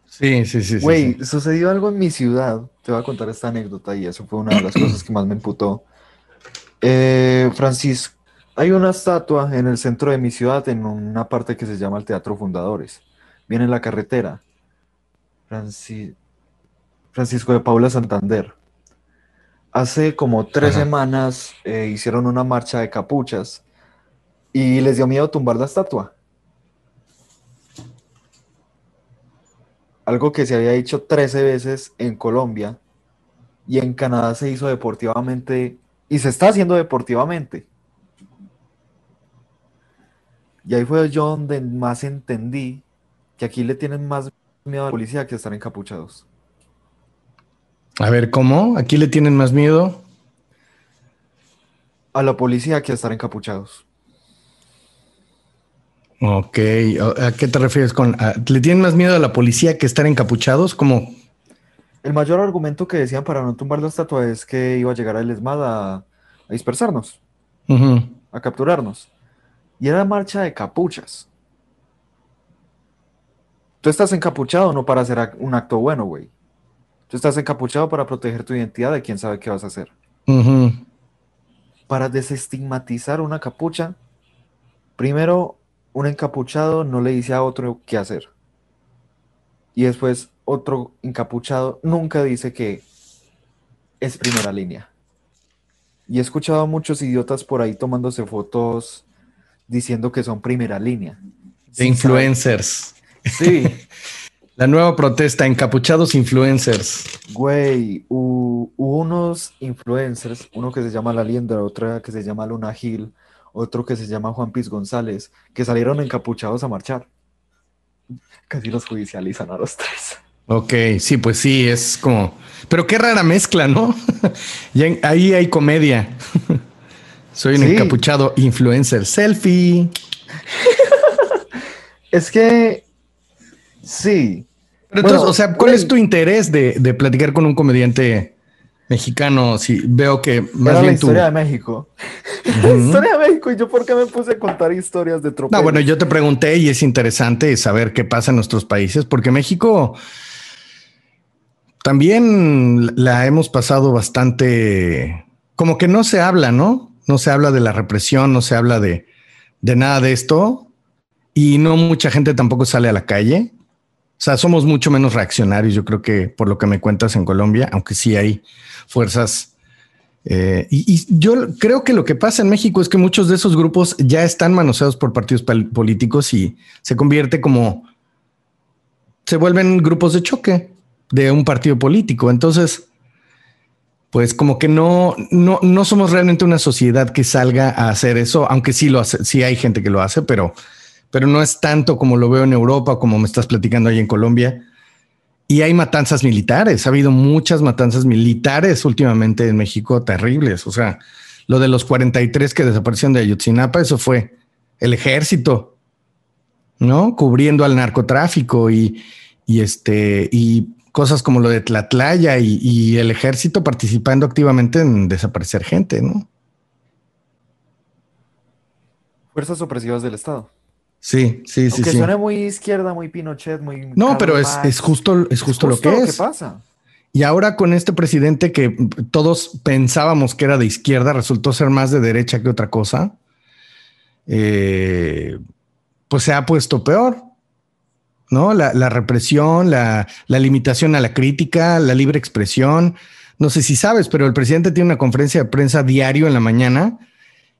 Sí, sí, sí. Güey, sucedió algo en mi ciudad. Te voy a contar esta anécdota y eso fue una de las cosas que más me emputó. Eh, Francisco, hay una estatua en el centro de mi ciudad, en una parte que se llama el Teatro Fundadores viene la carretera. Francisco de Paula Santander. Hace como tres semanas eh, hicieron una marcha de capuchas y les dio miedo tumbar la estatua. Algo que se había dicho 13 veces en Colombia y en Canadá se hizo deportivamente y se está haciendo deportivamente. Y ahí fue yo donde más entendí que aquí le tienen más miedo a la policía que a estar encapuchados. A ver, ¿cómo? ¿Aquí le tienen más miedo? A la policía que a estar encapuchados. Ok, ¿a qué te refieres con... ¿Le tienen más miedo a la policía que estar encapuchados? ¿Cómo? El mayor argumento que decían para no tumbar la estatua es que iba a llegar el ESMAD a, dispersarnos, a capturarnos. Y era marcha de capuchas. Tú estás encapuchado no para hacer un acto bueno, güey. Tú estás encapuchado para proteger tu identidad de quién sabe qué vas a hacer. Para desestigmatizar una capucha, primero un encapuchado no le dice a otro qué hacer. Y después otro encapuchado nunca dice que es primera línea. Y he escuchado a muchos idiotas por ahí tomándose fotos diciendo que son primera línea. De influencers. Sí. La nueva protesta, encapuchados influencers. Güey, hubo unos influencers, uno que se llama La Liendra, otra que se llama Luna Gil, otro que se llama Juan Piz González, que salieron encapuchados a marchar. Casi los judicializan a los tres. Ok, sí, pues sí, es como. Pero qué rara mezcla, ¿no? ahí hay comedia. Soy un encapuchado influencer selfie. es que sí. Pero entonces, o sea, ¿cuál es tu interés de, platicar con un comediante mexicano? Si veo que más bien la historia de México. la historia de México. ¿Y yo por qué me puse a contar historias de tropel? No, bueno, yo te pregunté y es interesante saber qué pasa en nuestros países, porque México también la hemos pasado bastante, como que no se habla, ¿no? no se habla de la represión, no se habla de, nada de esto y no mucha gente tampoco sale a la calle. Sea, somos mucho menos reaccionarios, yo creo que por lo que me cuentas en Colombia, aunque sí hay fuerzas. Eh, y, yo creo que lo que pasa en México es que muchos de esos grupos ya están manoseados por partidos políticos y se convierte como, se vuelven grupos de choque de un partido político. Entonces, pues como que no, no, no somos realmente una sociedad que salga a hacer eso, aunque sí lo hace, sí hay gente que lo hace, pero, pero no es tanto como lo veo en Europa, como me estás platicando ahí en Colombia. Y hay matanzas militares, ha habido muchas matanzas militares últimamente en México terribles. O sea, lo de los 43 que desaparecieron de Ayotzinapa, eso fue el ejército, ¿no? Cubriendo al narcotráfico y, y este, y cosas como lo de Tlatlaya y, el ejército participando activamente en desaparecer gente, ¿no? Fuerzas opresivas del Estado. Sí, sí, sí. Que suena muy izquierda, muy Pinochet, muy. No, pero es, justo, es justo, lo que es. ¿Qué pasa. Y ahora con este presidente que todos pensábamos que era de izquierda, resultó ser más de derecha que otra cosa, eh, pues se ha puesto peor. ¿no? La, represión, la, limitación a la crítica, la libre expresión. No sé si sabes, pero el presidente tiene una conferencia de prensa diario en la mañana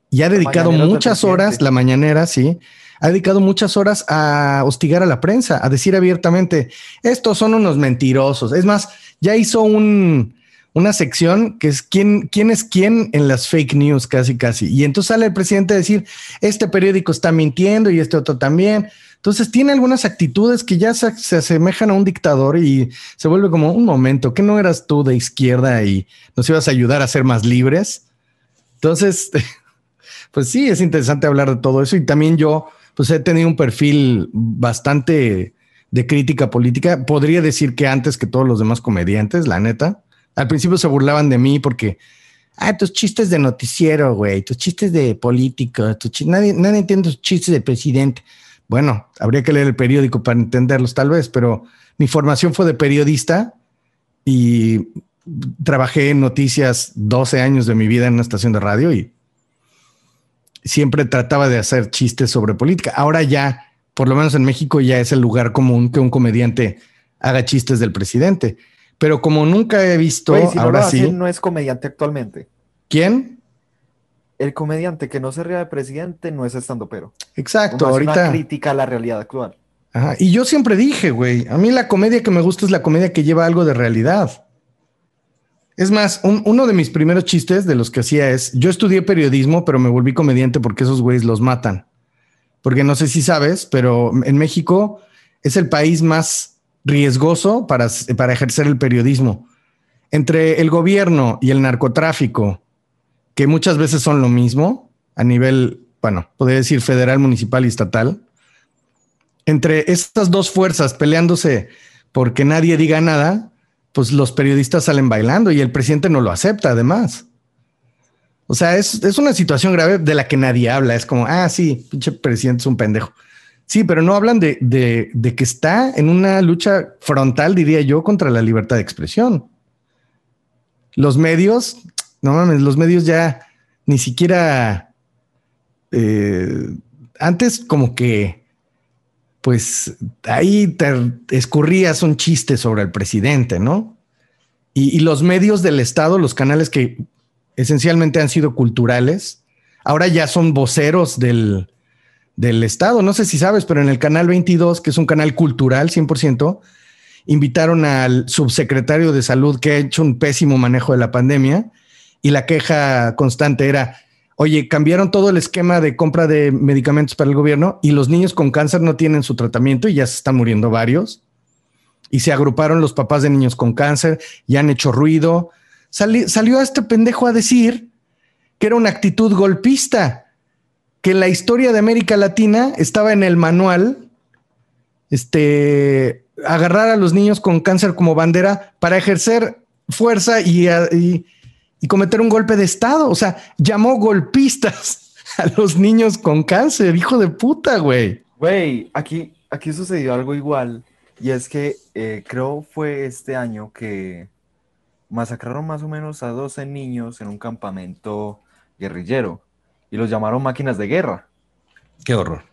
y ha dedicado muchas horas, la mañanera, sí, ha dedicado muchas horas a hostigar a la prensa, a decir abiertamente, estos son unos mentirosos. Es más, ya hizo un, una sección que es quién, quién es quién en las fake news, casi, casi. Y entonces sale el presidente a decir, este periódico está mintiendo y este otro también. Entonces tiene algunas actitudes que ya se, asemejan a un dictador y se vuelve como un momento, que no eras tú de izquierda y nos ibas a ayudar a ser más libres. Entonces, pues sí, es interesante hablar de todo eso y también yo, pues he tenido un perfil bastante de crítica política. Podría decir que antes que todos los demás comediantes, la neta. Al principio se burlaban de mí porque, ah, tus chistes de noticiero, güey, tus chistes de político, nadie, nadie entiende tus chistes de presidente. Bueno, habría que leer el periódico para entenderlos tal vez, pero mi formación fue de periodista y trabajé en noticias 12 años de mi vida en una estación de radio y siempre trataba de hacer chistes sobre política. Ahora ya, por lo menos en México, ya es el lugar común que un comediante haga chistes del presidente. Pero como nunca he visto, ahora sí. No es comediante actualmente. ¿Quién? el comediante que no se ría de presidente no es estando pero. Exacto, ahorita. Es una crítica a la realidad actual. Ajá. Y yo siempre dije, güey, a mí la comedia que me gusta es la comedia que lleva algo de realidad. Es más, uno de mis primeros chistes de los que hacía es, yo estudié periodismo, pero me volví comediante porque esos güeyes los matan. Porque no sé si sabes, pero en México es el país más riesgoso para, para ejercer el periodismo. Entre el gobierno y el narcotráfico que muchas veces son lo mismo a nivel, bueno, podría decir federal, municipal y estatal. Entre estas dos fuerzas peleándose porque nadie diga nada, pues los periodistas salen bailando y el presidente no lo acepta además. O sea, es, una situación grave de la que nadie habla. Es como, ah, sí, pinche presidente es un pendejo. Sí, pero no hablan de, de, que está en una lucha frontal, diría yo, contra la libertad de expresión. Los medios no mames, los medios ya ni siquiera eh, antes como que pues ahí te escurrías un chiste sobre el presidente, ¿no? Y, los medios del Estado, los canales que esencialmente han sido culturales, ahora ya son voceros del, del Estado. No sé si sabes, pero en el canal 22, que es un canal cultural 100%, invitaron al subsecretario de salud que ha hecho un pésimo manejo de la pandemia y la queja constante era, oye, cambiaron todo el esquema de compra de medicamentos para el gobierno y los niños con cáncer no tienen su tratamiento y ya se están muriendo varios. y se agruparon los papás de niños con cáncer y han hecho ruido. salió a este pendejo a decir que era una actitud golpista, que la historia de América Latina estaba en el manual, este, agarrar a los niños con cáncer como bandera para ejercer fuerza y, y cometer un golpe de Estado. O sea, llamó golpistas a los niños con cáncer, hijo de puta, güey. Güey, aquí, aquí sucedió algo igual. Y es que eh, creo fue este año que masacraron más o menos a 12 niños en un campamento guerrillero y los llamaron máquinas de guerra. Qué horror.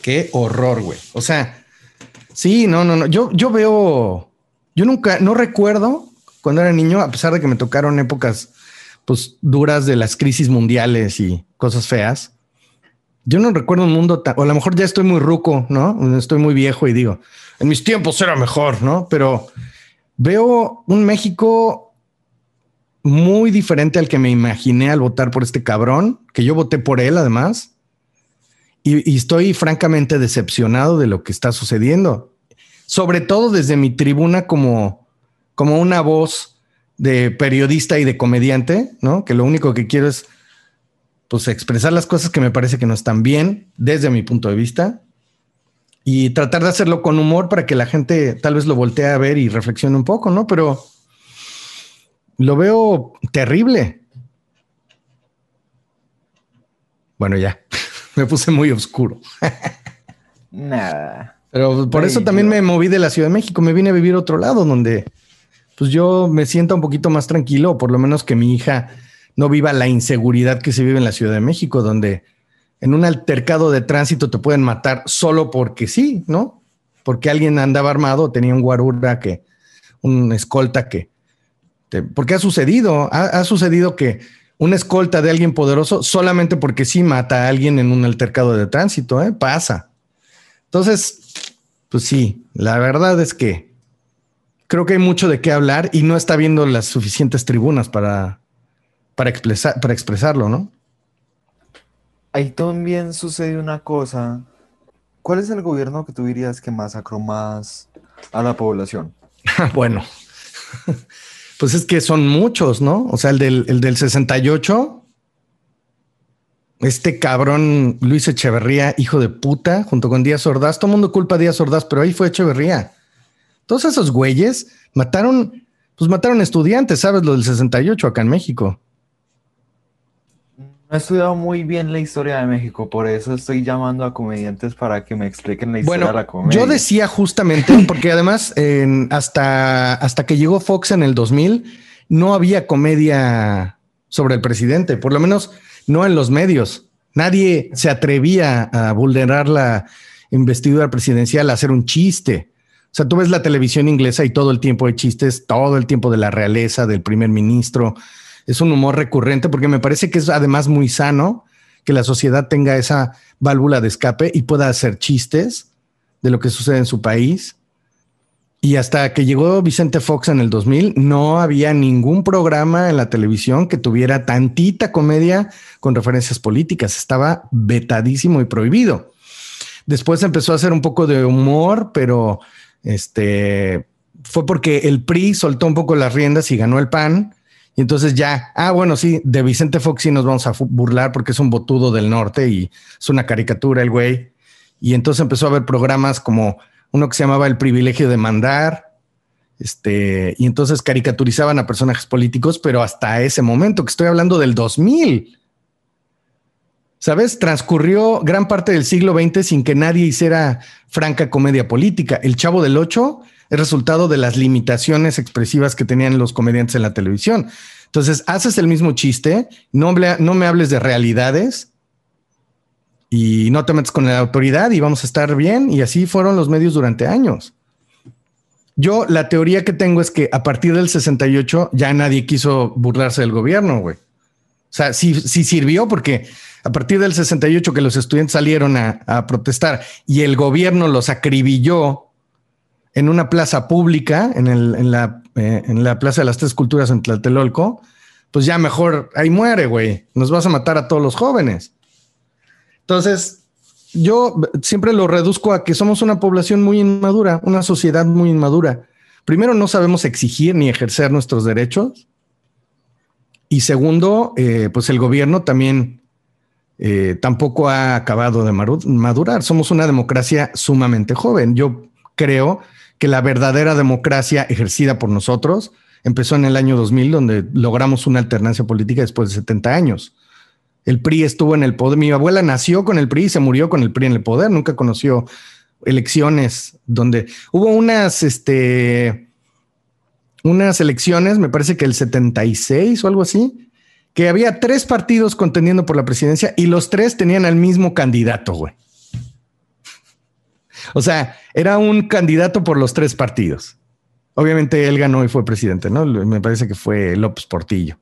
Qué horror, güey. O sea, sí, no, no, no. Yo, yo veo, yo nunca, no recuerdo cuando era niño, a pesar de que me tocaron épocas pues duras de las crisis mundiales y cosas feas. Yo no recuerdo un mundo tan, o a lo mejor ya estoy muy ruco, ¿no? Estoy muy viejo y digo, en mis tiempos era mejor, ¿no? Pero veo un México muy diferente al que me imaginé al votar por este cabrón, que yo voté por él además, y, y estoy francamente decepcionado de lo que está sucediendo, sobre todo desde mi tribuna como, como una voz de periodista y de comediante, ¿no? Que lo único que quiero es pues expresar las cosas que me parece que no están bien desde mi punto de vista y tratar de hacerlo con humor para que la gente tal vez lo voltee a ver y reflexione un poco, ¿no? Pero lo veo terrible. Bueno, ya, me puse muy oscuro. Nada. Pero por eso también me moví de la Ciudad de México, me vine a vivir a otro lado donde pues yo me siento un poquito más tranquilo, por lo menos que mi hija no viva la inseguridad que se vive en la Ciudad de México, donde en un altercado de tránsito te pueden matar solo porque sí, ¿no? Porque alguien andaba armado, tenía un guarura que, un escolta que, porque ha sucedido, ha, sucedido que una escolta de alguien poderoso solamente porque sí mata a alguien en un altercado de tránsito, ¿eh? Pasa. Entonces, pues sí, la verdad es que creo que hay mucho de qué hablar y no está viendo las suficientes tribunas para, para, expresar, para expresarlo, ¿no? Ahí también sucede una cosa. ¿Cuál es el gobierno que tú dirías que masacró más a la población? bueno, pues es que son muchos, ¿no? O sea, el del, el del 68, este cabrón Luis Echeverría, hijo de puta, junto con Díaz Ordaz, todo el mundo culpa a Díaz Ordaz, pero ahí fue Echeverría. Todos esos güeyes mataron, pues mataron estudiantes, ¿sabes? Lo del 68 acá en México. No he estudiado muy bien la historia de México, por eso estoy llamando a comediantes para que me expliquen la historia de la comedia. Yo decía justamente, porque además hasta, hasta que llegó Fox en el 2000, no había comedia sobre el presidente, por lo menos no en los medios. Nadie se atrevía a vulnerar la investidura presidencial, a hacer un chiste. O sea, tú ves la televisión inglesa y todo el tiempo hay chistes, todo el tiempo de la realeza, del primer ministro, es un humor recurrente porque me parece que es además muy sano que la sociedad tenga esa válvula de escape y pueda hacer chistes de lo que sucede en su país. Y hasta que llegó Vicente Fox en el 2000, no había ningún programa en la televisión que tuviera tantita comedia con referencias políticas. Estaba vetadísimo y prohibido. Después empezó a hacer un poco de humor, pero este fue porque el PRI soltó un poco las riendas y ganó el PAN y entonces ya, ah, bueno, sí, de Vicente Fox sí nos vamos a burlar porque es un botudo del norte y es una caricatura el güey. Y entonces empezó a haber programas como uno que se llamaba El privilegio de mandar, este, y entonces caricaturizaban a personajes políticos, pero hasta ese momento, que estoy hablando del 2000. ¿Sabes? Transcurrió gran parte del siglo XX sin que nadie hiciera franca comedia política. El Chavo del Ocho es resultado de las limitaciones expresivas que tenían los comediantes en la televisión. Entonces, haces el mismo chiste, no, no me hables de realidades y no te metes con la autoridad y vamos a estar bien. Y así fueron los medios durante años. Yo, la teoría que tengo es que a partir del 68 ya nadie quiso burlarse del gobierno, güey. O sea, sí, sirvió porque a partir del 68 que los estudiantes salieron a, protestar y el gobierno los acribilló en una plaza pública, en, la, eh, en la Plaza de las Tres Culturas en Tlatelolco, pues ya mejor ahí muere, güey. Nos vas a matar a todos los jóvenes. Entonces, yo siempre lo reduzco a que somos una población muy inmadura, una sociedad muy inmadura. Primero, no sabemos exigir ni ejercer nuestros derechos. Y segundo, eh, pues el gobierno también eh, tampoco ha acabado de madurar. Somos una democracia sumamente joven. Yo creo que la verdadera democracia ejercida por nosotros empezó en el año 2000, donde logramos una alternancia política después de 70 años. El PRI estuvo en el poder. Mi abuela nació con el PRI y se murió con el PRI en el poder. Nunca conoció elecciones donde hubo unas, este, unas elecciones, me parece que el 76 o algo así, que había tres partidos contendiendo por la presidencia y los tres tenían al mismo candidato, güey. O sea, era un candidato por los tres partidos. Obviamente él ganó y fue presidente, ¿no? Me parece que fue López Portillo.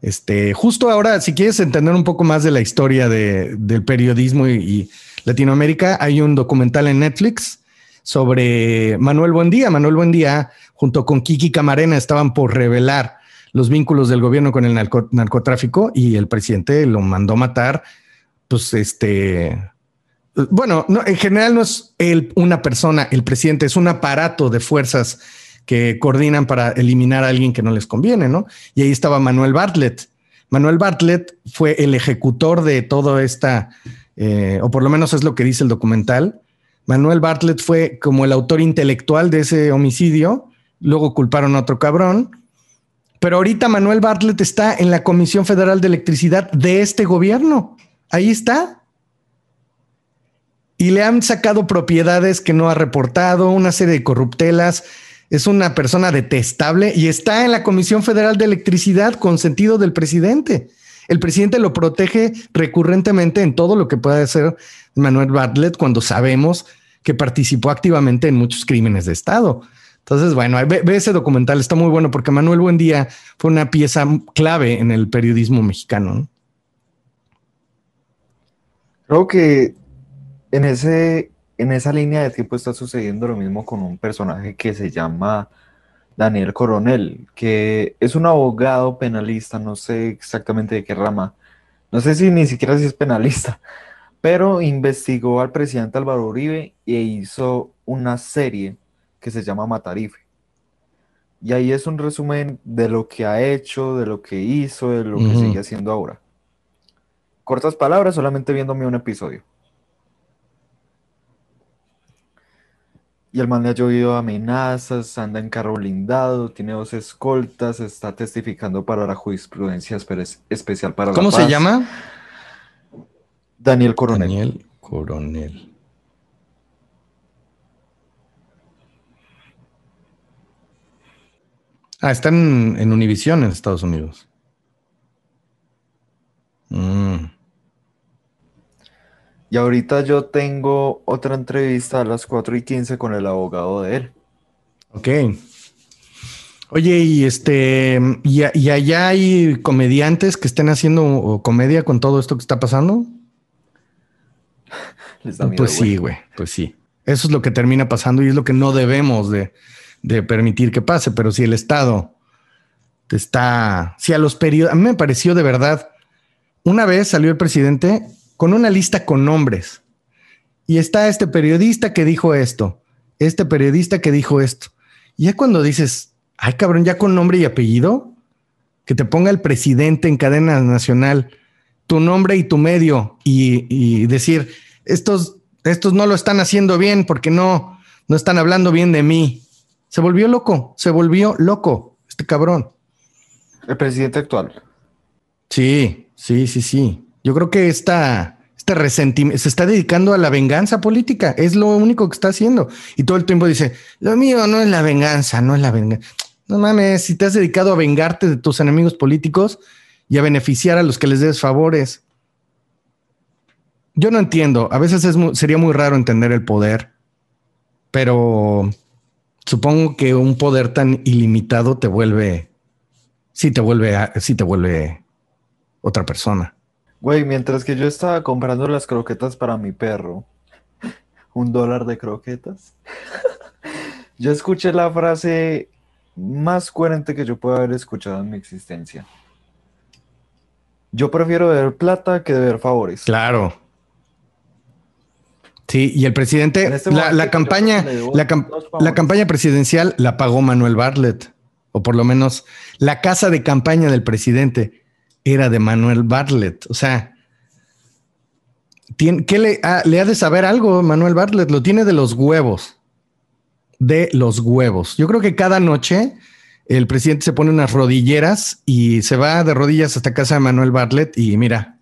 Este, justo ahora, si quieres entender un poco más de la historia del periodismo y, Latinoamérica, hay un documental en Netflix sobre Manuel Buendía. Manuel Buendía, junto con Kiki Camarena, estaban por revelar los vínculos del gobierno con el narcotráfico y el presidente lo mandó matar. Pues este, bueno, en general no es una persona, el presidente, es un aparato de fuerzas que coordinan para eliminar a alguien que no les conviene, ¿no? Y ahí estaba Manuel Bartlett. Manuel Bartlett fue el ejecutor de toda esta, eh, o por lo menos es lo que dice el documental. Manuel Bartlett fue como el autor intelectual de ese homicidio, luego culparon a otro cabrón, pero ahorita Manuel Bartlett está en la Comisión Federal de Electricidad de este gobierno. Ahí está. Y le han sacado propiedades que no ha reportado, una serie de corruptelas es una persona detestable y está en la Comisión Federal de Electricidad con sentido del presidente. El presidente lo protege recurrentemente en todo lo que puede hacer Manuel Bartlett cuando sabemos que participó activamente en muchos crímenes de Estado. Entonces, bueno, ve, ese documental, está muy bueno porque Manuel Buendía fue una pieza clave en el periodismo mexicano. Creo que en ese en esa línea de tiempo está sucediendo lo mismo con un personaje que se llama Daniel Coronel, que es un abogado penalista, no sé exactamente de qué rama, no sé si ni siquiera si es penalista, pero investigó al presidente Álvaro Uribe e hizo una serie que se llama Matarife. Y ahí es un resumen de lo que ha hecho, de lo que hizo, de lo que sigue haciendo ahora. Cortas palabras, solamente viéndome un episodio. Y el man le ha llovido amenazas, anda en carro blindado, tiene dos escoltas, está testificando para la jurisprudencia especial para ¿Cómo se llama? Daniel Coronel. Daniel Coronel. Ah, está en, Univision en Estados Unidos. Mm. Y ahorita yo tengo otra entrevista a las 4 y 15 con el abogado de él. Ok. Oye, y este, y, allá hay comediantes que estén haciendo comedia con todo esto que está pasando. pues sí, güey, pues sí. Eso es lo que termina pasando y es lo que no debemos de, de permitir que pase. Pero si el Estado está, si a los periodos, a mí me pareció de verdad, una vez salió el presidente con una lista con nombres. Y está este periodista que dijo esto, este periodista que dijo esto. Y ya cuando dices, ay cabrón, ya con nombre y apellido, que te ponga el presidente en cadena nacional, tu nombre y tu medio, y, decir, estos, estos no lo están haciendo bien porque no, no están hablando bien de mí. Se volvió loco, se volvió loco este cabrón. El presidente actual. Sí, sí, sí, sí. Yo creo que esta, este resentimiento se está dedicando a la venganza política. Es lo único que está haciendo. Y todo el tiempo dice: Lo mío no es la venganza, no es la venganza. No mames, si te has dedicado a vengarte de tus enemigos políticos y a beneficiar a los que les des favores. Yo no entiendo. A veces sería muy raro entender el poder, pero supongo que un poder tan ilimitado te vuelve, sí te vuelve, sí te vuelve otra persona. Güey, mientras que yo estaba comprando las croquetas para mi perro, un dólar de croquetas, yo escuché la frase más coherente que yo puedo haber escuchado en mi existencia. Yo prefiero ver plata que ver favores. Claro. Sí, y el presidente, este la, campaña, la, la, campaña presidencial la pagó Manuel Bartlett, o por lo menos la casa de campaña del presidente era de Manuel Bartlett. O sea, ¿qué le, ah, le ha de saber algo Manuel Bartlett? Lo tiene de los huevos. De los huevos. Yo creo que cada noche el presidente se pone unas rodilleras y se va de rodillas hasta casa de Manuel Bartlett y mira.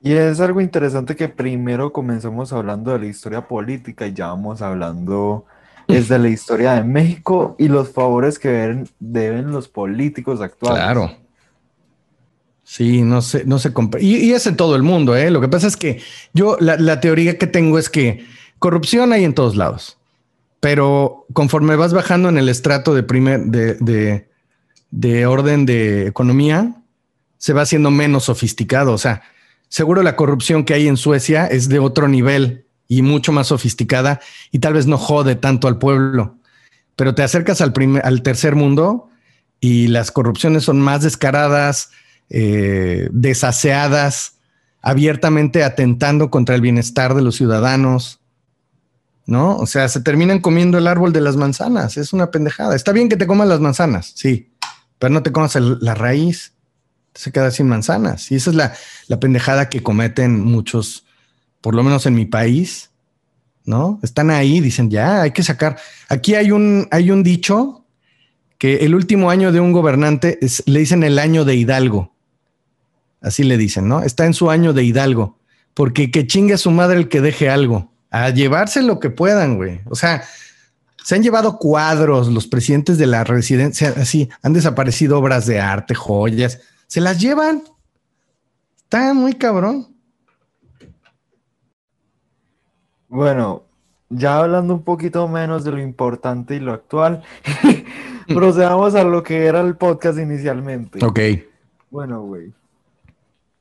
Y es algo interesante que primero comenzamos hablando de la historia política y ya vamos hablando es de la historia de México y los favores que deben, los políticos actuales. Claro. Sí, no sé, no se y, y, es en todo el mundo, ¿eh? Lo que pasa es que yo, la, la teoría que tengo es que corrupción hay en todos lados pero conforme vas bajando en el estrato de primer de, orden de economía, se va haciendo menos sofisticado. O sea, seguro la corrupción que hay en Suecia es de otro nivel y mucho más sofisticada y tal vez no jode tanto al pueblo. Pero te acercas al, al tercer mundo y las corrupciones son más descaradas, eh, desaseadas, abiertamente atentando contra el bienestar de los ciudadanos. ¿no? O sea, se terminan comiendo el árbol de las manzanas. Es una pendejada. Está bien que te comas las manzanas, sí, pero no te comas la raíz. Se queda sin manzanas. Y esa es la, la pendejada que cometen muchos, por lo menos en mi país, ¿no? Están ahí, dicen, ya, hay que sacar. Aquí hay un, hay un dicho que el último año de un gobernante le dicen el año de Hidalgo. Así le dicen, ¿no? Está en su año de Hidalgo, porque que chingue a su madre el que deje algo a llevarse lo que puedan, güey. O sea, se han llevado cuadros, los presidentes de la residencia, así, han desaparecido obras de arte, joyas, se las llevan. Está muy cabrón. Bueno, ya hablando un poquito menos de lo importante y lo actual, procedamos a lo que era el podcast inicialmente. Ok. Bueno, güey.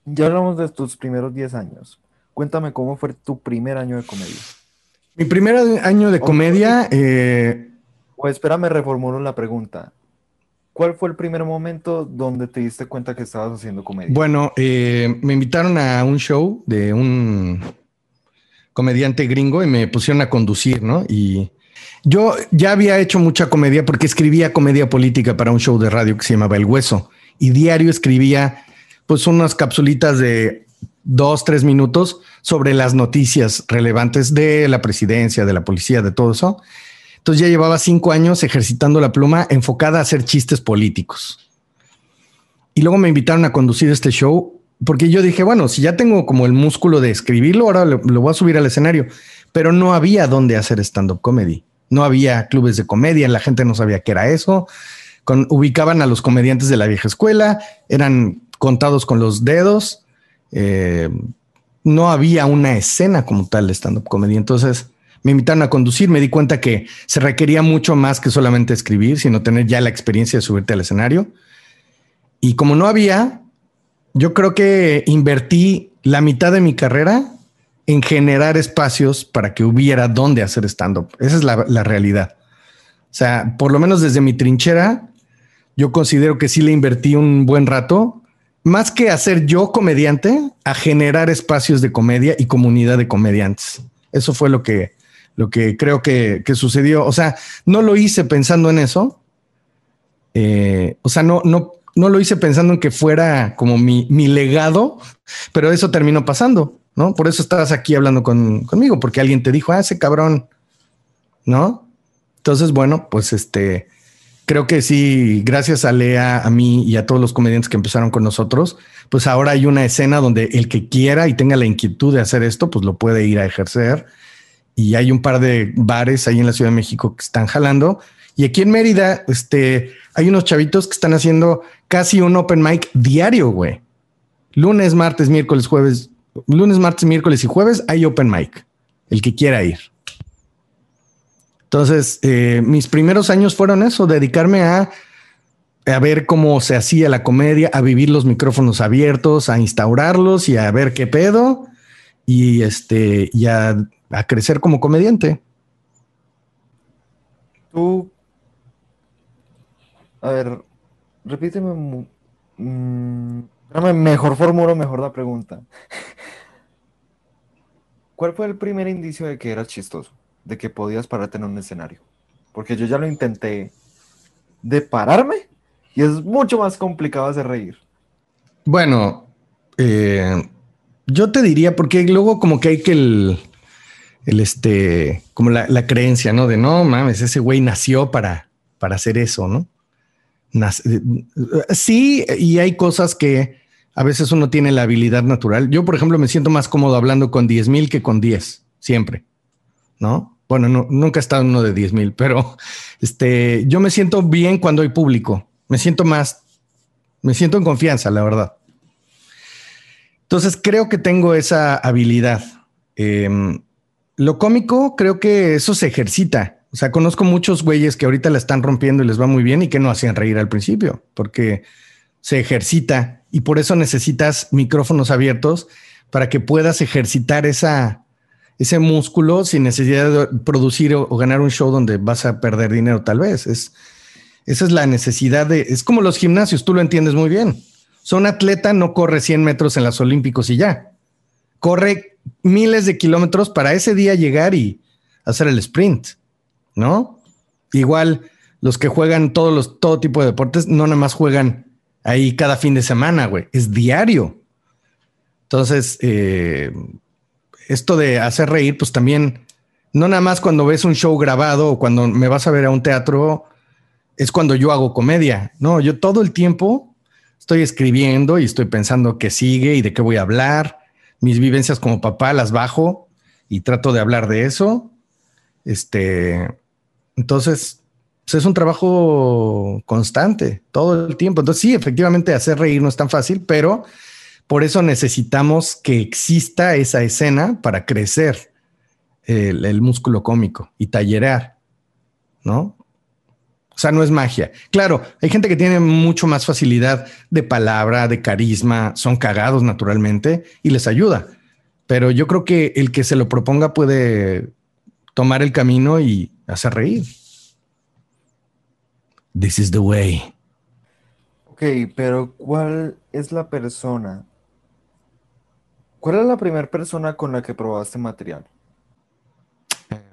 Ya hablamos de tus primeros 10 años. Cuéntame cómo fue tu primer año de comedia. Mi primer año de comedia. Eh... O espérame, reformulo la pregunta. ¿Cuál fue el primer momento donde te diste cuenta que estabas haciendo comedia? Bueno, eh, me invitaron a un show de un comediante gringo y me pusieron a conducir, ¿no? Y yo ya había hecho mucha comedia porque escribía comedia política para un show de radio que se llamaba El Hueso y diario escribía pues unas capsulitas de dos, tres minutos sobre las noticias relevantes de la presidencia, de la policía, de todo eso. Entonces ya llevaba cinco años ejercitando la pluma enfocada a hacer chistes políticos. Y luego me invitaron a conducir este show porque yo dije, bueno, si ya tengo como el músculo de escribirlo, ahora lo, voy a subir al escenario. Pero no había dónde hacer stand-up comedy. No había clubes de comedia, la gente no sabía qué era eso. Ubicaban a los comediantes de la vieja escuela, eran contados con los dedos eh, no había una escena como tal de stand-up comedy. Entonces me invitaron a conducir, me di cuenta que se requería mucho más que solamente escribir, sino tener ya la experiencia de subirte al escenario. Y como no había, yo creo que invertí la mitad de mi carrera en generar espacios para que hubiera dónde hacer stand-up. Esa es la, la, realidad. O sea, por lo menos desde mi trinchera, yo considero que sí le invertí un buen rato más que hacer yo comediante, a generar espacios de comedia y comunidad de comediantes. Eso fue lo que, lo que creo que, sucedió. O sea, no lo hice pensando en eso. Eh, o sea, no, no, no lo hice pensando en que fuera como mi, legado, pero eso terminó pasando, ¿no? Por eso estabas aquí hablando conmigo, porque alguien te dijo, ah, ese cabrón, ¿no? Entonces, bueno, pues este, creo que sí, gracias a Lea, a mí y a todos los comediantes que empezaron con nosotros, pues ahora hay una escena donde el que quiera y tenga la inquietud de hacer esto, pues lo puede ir a ejercer. Y hay un par de bares ahí en la Ciudad de México que están jalando. Y aquí en Mérida, este, hay unos chavitos que están haciendo casi un open mic diario, güey. Lunes, martes, miércoles, jueves, lunes, martes, miércoles y jueves hay open mic. El que quiera ir. Entonces, eh, mis primeros años fueron eso, dedicarme a, a ver cómo se hacía la comedia, a vivir los micrófonos abiertos, a instaurarlos y a ver qué pedo y este y a, crecer como comediante. Tú, a ver, repíteme, mm, mejor formulo mejor la pregunta. ¿cuál fue el primer indicio de que eras chistoso? De que podías pararte en un escenario. Porque yo ya lo intenté de pararme y es mucho más complicado hacer reír. Bueno, eh, yo te diría, porque luego como que hay que el, el este, como la, creencia, ¿no? De no mames, ese güey nació para, para hacer eso, ¿no? sí, y hay cosas que a veces uno tiene la habilidad natural. Yo, por ejemplo, me siento más cómodo hablando con 10 mil que con 10, siempre, ¿no? Bueno, nunca he estado en uno de 10 mil, pero este, yo me siento bien cuando hay público. Me siento más, me siento en confianza, la verdad. Entonces creo que tengo esa habilidad. Em, lo cómico, creo que eso se ejercita. O sea, conozco muchos güeyes que ahorita la están rompiendo y les va muy bien y que no hacían reír al principio, porque se ejercita y por eso necesitas micrófonos abiertos para que puedas ejercitar esa, ese músculo sin necesidad de producir o, ganar un show donde vas a perder dinero tal vez. Es, esa es la necesidad de... Es como los gimnasios, tú lo entiendes muy bien. Son atleta no corre 100 metros en los Olímpicos y ya. Corre miles de kilómetros para ese día llegar y hacer el sprint, ¿no? Igual los que juegan todos los, todo tipo de deportes no nada más juegan ahí cada fin de semana, güey, es diario. Entonces, eh, esto de hacer reír, pues también, no nada más cuando ves un show grabado o cuando me vas a ver a un teatro, es cuando yo hago comedia. No, yo todo el tiempo estoy escribiendo y estoy pensando qué sigue y de qué voy a hablar. Mis vivencias como papá las bajo y trato de hablar de eso. Este, entonces, pues, es un trabajo constante todo el tiempo. Entonces, sí, efectivamente, hacer reír no es tan fácil, pero por eso necesitamos que exista esa escena para crecer el, músculo cómico y tallerear, ¿no? O sea, no es magia. Claro, hay gente que tiene mucho más facilidad de palabra, de carisma, son cagados naturalmente y les ayuda. Pero yo creo que el que se lo proponga puede tomar el camino y hacer reír. This is the way. Ok, pero ¿cuál es la persona? ¿Cuál es la primera persona con la que probaste material?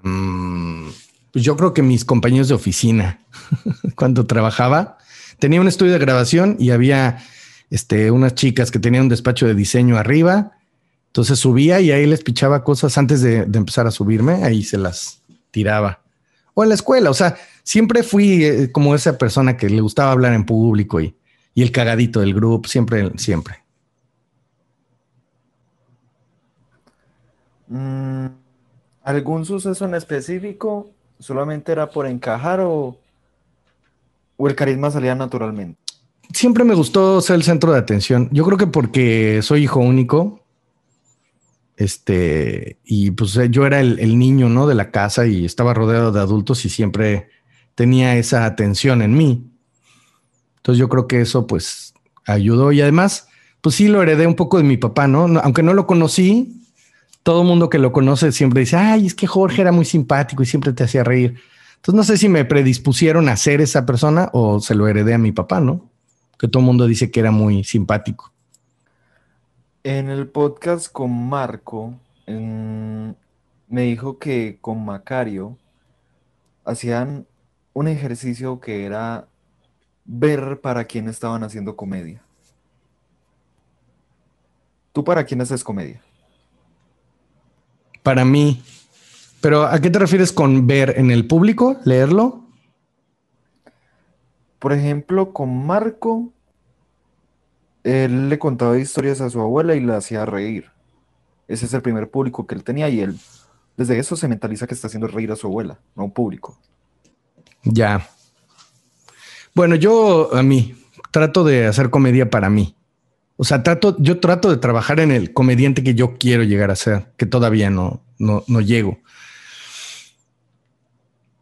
Mm, pues yo creo que mis compañeros de oficina, cuando trabajaba, tenía un estudio de grabación y había este, unas chicas que tenían un despacho de diseño arriba. Entonces subía y ahí les pichaba cosas antes de, empezar a subirme, ahí se las tiraba. O en la escuela, o sea, siempre fui eh, como esa persona que le gustaba hablar en público y, el cagadito del grupo, siempre, siempre. Mm, ¿Algún suceso en específico solamente era por encajar o, o el carisma salía naturalmente? Siempre me gustó ser el centro de atención. Yo creo que porque soy hijo único, este, y pues yo era el, niño, ¿no? De la casa y estaba rodeado de adultos y siempre tenía esa atención en mí. Entonces yo creo que eso pues ayudó y además pues sí lo heredé un poco de mi papá, ¿no? Aunque no lo conocí, todo mundo que lo conoce siempre dice, ay, es que Jorge era muy simpático y siempre te hacía reír. Entonces no sé si me predispusieron a ser esa persona o se lo heredé a mi papá, ¿no? Que todo el mundo dice que era muy simpático. En el podcast con Marco, me dijo que con Macario hacían un ejercicio que era ver para quién estaban haciendo comedia. ¿Tú para quién haces comedia? Para mí. Pero ¿a qué te refieres con ver en el público? ¿Leerlo? Por ejemplo, con Marco, él le contaba historias a su abuela y la hacía reír. Ese es el primer público que él tenía y él desde eso se mentaliza que está haciendo reír a su abuela, no a un público. Ya. Bueno, yo a mí trato de hacer comedia para mí. O sea, yo trato de trabajar en el comediante que yo quiero llegar a ser, que todavía no, no, no llego.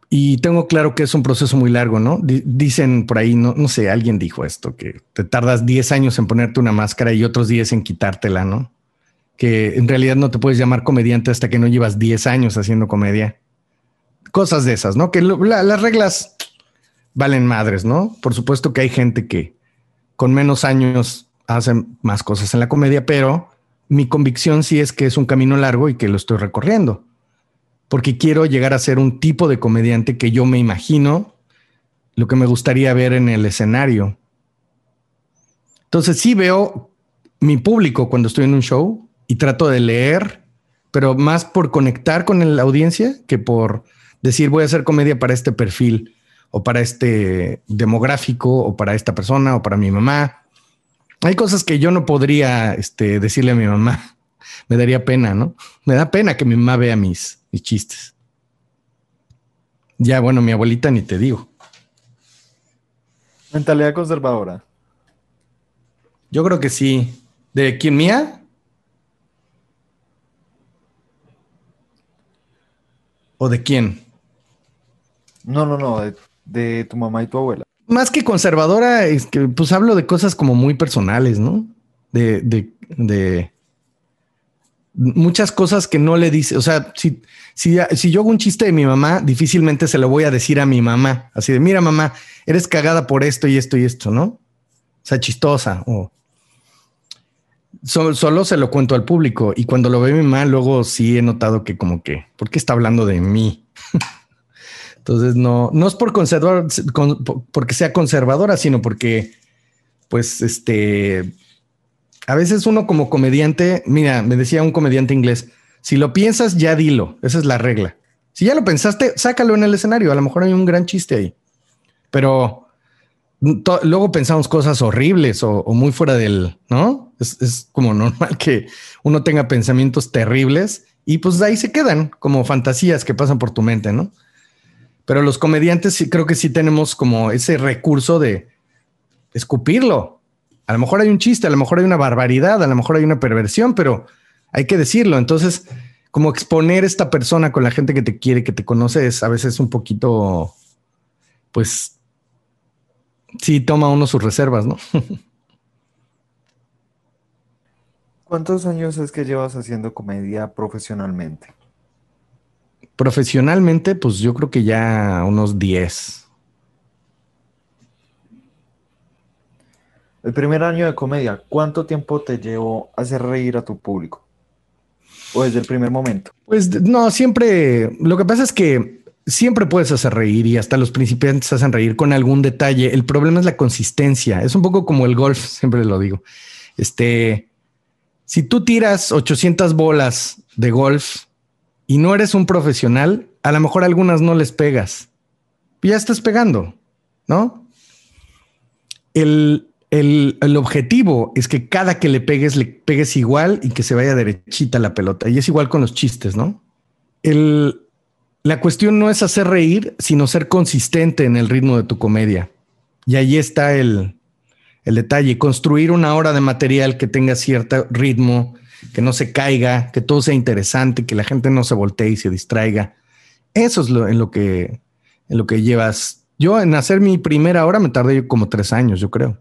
Y tengo claro que es un proceso muy largo, ¿no? dicen por ahí, no, no sé, alguien dijo esto, que te tardas 10 años en ponerte una máscara y otros 10 en quitártela, ¿no? Que en realidad no te puedes llamar comediante hasta que no llevas 10 años haciendo comedia cosas de esas, ¿no? Que las reglas valen madres, ¿no? Por supuesto que hay gente que con menos años hacen más cosas en la comedia, pero mi convicción sí es que es un camino largo y que lo estoy recorriendo, porque quiero llegar a ser un tipo de comediante que yo me imagino lo que me gustaría ver en el escenario. Entonces sí veo mi público cuando estoy en un show y trato de leer, pero más por conectar con la audiencia que por decir voy a hacer comedia para este perfil o para este demográfico o para esta persona o para mi mamá. Hay cosas que yo no podría este, decirle a mi mamá. Me daría pena, ¿no? Me da pena que mi mamá vea mis, mis chistes. Ya, bueno, mi abuelita ni te digo. Mentalidad conservadora. Yo creo que sí. ¿De quién mía? ¿O de quién? No, no, no, de, tu mamá y tu abuela. Más que conservadora, es que pues hablo de cosas como muy personales, ¿no? De, de, de muchas cosas que no le dice. O sea, si, yo hago un chiste de mi mamá, difícilmente se lo voy a decir a mi mamá. Así de, mira, mamá, eres cagada por esto y esto y esto, ¿no? O sea, chistosa. O solo se lo cuento al público. Y cuando lo ve mi mamá, luego sí he notado que como que, ¿por qué está hablando de mí? Entonces, no, no es por conservar, porque sea conservadora, sino porque, pues, este, a veces uno como comediante, mira, me decía un comediante inglés, si lo piensas, ya dilo, esa es la regla. Si ya lo pensaste, sácalo en el escenario, a lo mejor hay un gran chiste ahí. Pero luego pensamos cosas horribles o, muy fuera del, ¿no? Es, es, como normal que uno tenga pensamientos terribles y pues ahí se quedan como fantasías que pasan por tu mente, ¿no? Pero los comediantes sí creo que sí tenemos como ese recurso de escupirlo. A lo mejor hay un chiste, a lo mejor hay una barbaridad, a lo mejor hay una perversión, pero hay que decirlo. Entonces, como exponer esta persona con la gente que te quiere, que te conoce, es a veces un poquito, pues, sí toma uno sus reservas, ¿no? ¿Cuántos años es que llevas haciendo comedia profesionalmente? Profesionalmente, pues yo creo que ya unos 10. El primer año de comedia, ¿cuánto tiempo te llevó a hacer reír a tu público? ¿O desde el primer momento? Pues no, siempre, lo que pasa es que siempre puedes hacer reír y hasta los principiantes hacen reír con algún detalle. El problema es la consistencia. Es un poco como el golf, siempre lo digo. Este, si tú tiras 800 bolas de golf y no eres un profesional, a lo mejor algunas no les pegas. Ya estás pegando, ¿no? El, objetivo es que cada que le pegues, le pegues igual y que se vaya derechita la pelota. Y es igual con los chistes, ¿no? la cuestión no es hacer reír, sino ser consistente en el ritmo de tu comedia. Y ahí está el, el detalle, construir una hora de material que tenga cierto ritmo, que no se caiga, que todo sea interesante, que la gente no se voltee y se distraiga. Eso es lo, en lo que en lo que llevas. Yo en hacer mi primera hora me tardé como tres años, yo creo,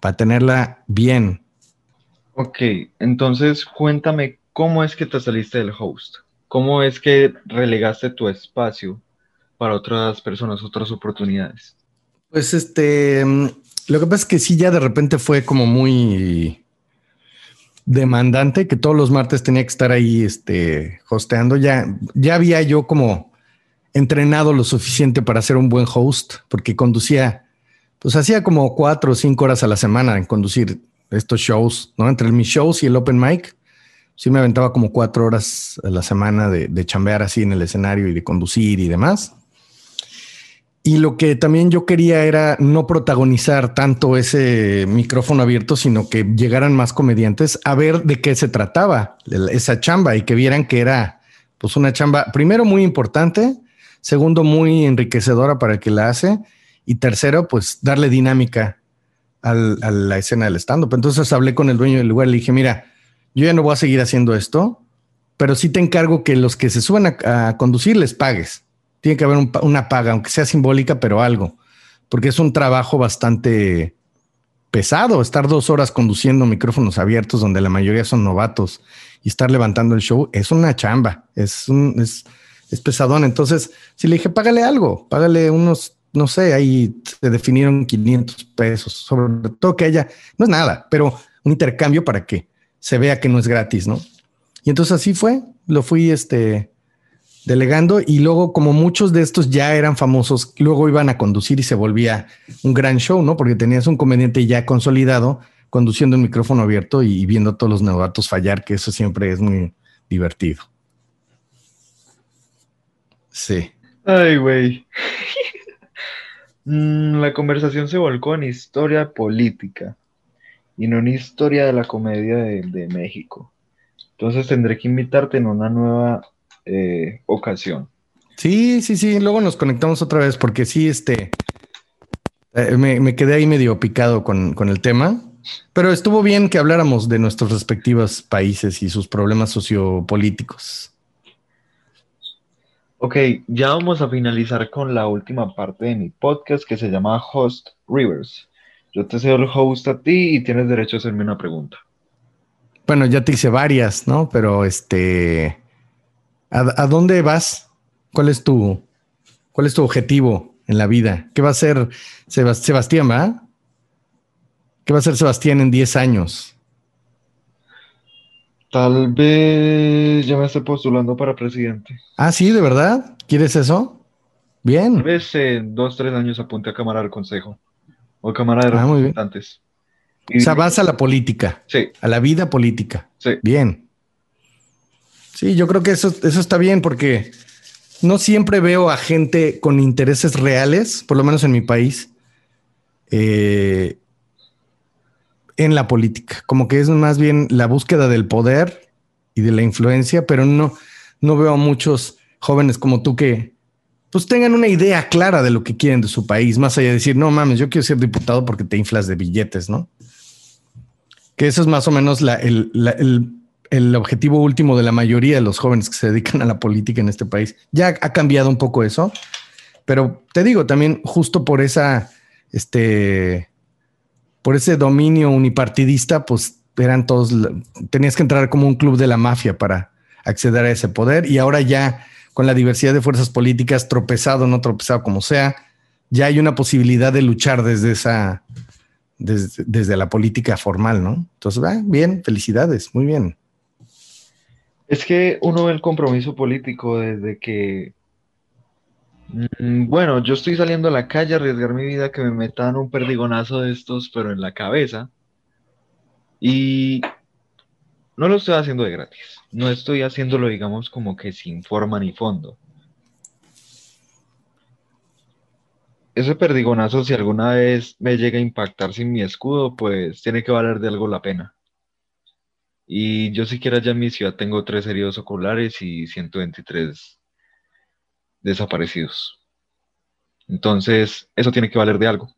para tenerla bien. Ok, entonces cuéntame cómo es que te saliste del host. ¿Cómo es que relegaste tu espacio para otras personas, otras oportunidades? Pues este, lo que pasa es que sí, ya de repente fue como muy demandante que todos los martes tenía que estar ahí este, hosteando. Ya, ya había yo como entrenado lo suficiente para ser un buen host, porque conducía, pues hacía como cuatro o cinco horas a la semana en conducir estos shows, ¿no? Entre mis shows y el open mic, sí me aventaba como cuatro horas a la semana de, de chambear así en el escenario y de conducir y demás. Y lo que también yo quería era no protagonizar tanto ese micrófono abierto, sino que llegaran más comediantes a ver de qué se trataba esa chamba y que vieran que era pues una chamba, primero muy importante, segundo muy enriquecedora para el que la hace y tercero pues darle dinámica a la escena del stand-up. Entonces hablé con el dueño del lugar y le dije, mira, yo ya no voy a seguir haciendo esto, pero sí te encargo que los que se suban a conducir les pagues tiene que haber una paga, aunque sea simbólica, pero algo, porque es un trabajo bastante pesado estar dos horas conduciendo micrófonos abiertos donde la mayoría son novatos y estar levantando el show es una chamba, es un, es pesadón. Entonces, si le dije, págale algo, págale unos, no sé, ahí se definieron 500 pesos, sobre todo que haya, no es nada, pero un intercambio para que se vea que no es gratis, ¿no? Y entonces así fue, lo fui este, delegando y luego como muchos de estos ya eran famosos, luego iban a conducir y se volvía un gran show, ¿no? Porque tenías un comediante ya consolidado conduciendo un micrófono abierto y viendo a todos los novatos fallar, que eso siempre es muy divertido. Sí. Ay, güey. Mm, la conversación se volcó en historia política y no en historia de la comedia de, México. Entonces tendré que invitarte en una nueva eh, ocasión. Sí, sí, sí. Luego nos conectamos otra vez porque sí, este, eh, me, quedé ahí medio picado con, con el tema. Pero estuvo bien que habláramos de nuestros respectivos países y sus problemas sociopolíticos. Ok, ya vamos a finalizar con la última parte de mi podcast que se llama Host Rivers. Yo te cedo el host a ti y tienes derecho a hacerme una pregunta. Bueno, ya te hice varias, ¿no? Pero este, ¿a, dónde vas? ¿Cuál es tu, cuál es tu objetivo en la vida? ¿Qué va a ser Sebastián, va? ¿Qué va a ser Sebastián en 10 años? Tal vez ya me esté postulando para presidente. Ah, sí, ¿de verdad? ¿Quieres eso? Bien. Tal vez en dos, tres años apunte a Cámara del Consejo o Cámara de ah, Representantes. O sea, vas a la política. Sí. A la vida política. Sí. Bien. Sí, yo creo que eso, eso está bien porque no siempre veo a gente con intereses reales, por lo menos en mi país, eh, en la política, como que es más bien la búsqueda del poder y de la influencia, pero no, no veo a muchos jóvenes como tú que pues tengan una idea clara de lo que quieren de su país, más allá de decir, no mames, yo quiero ser diputado porque te inflas de billetes, ¿no? Que eso es más o menos el, el, objetivo último de la mayoría de los jóvenes que se dedican a la política en este país. Ya ha cambiado un poco eso, pero te digo también justo por esa, este, por ese dominio unipartidista, pues eran todos, tenías que entrar como un club de la mafia para acceder a ese poder y ahora ya con la diversidad de fuerzas políticas, tropezado, no tropezado, como sea, ya hay una posibilidad de luchar desde esa, desde, la política formal, ¿no? Entonces, va, bien, felicidades, muy bien. Es que uno ve el compromiso político desde que Mm, bueno, yo estoy saliendo a la calle a arriesgar mi vida que me metan un perdigonazo de estos, pero en la cabeza. Y no lo estoy haciendo de gratis. No estoy haciéndolo, digamos, como que sin forma ni fondo. Ese perdigonazo, si alguna vez me llega a impactar sin mi escudo, pues tiene que valer de algo la pena. Y yo siquiera ya en mi ciudad tengo tres heridos oculares y 123 desaparecidos. Entonces, eso tiene que valer de algo.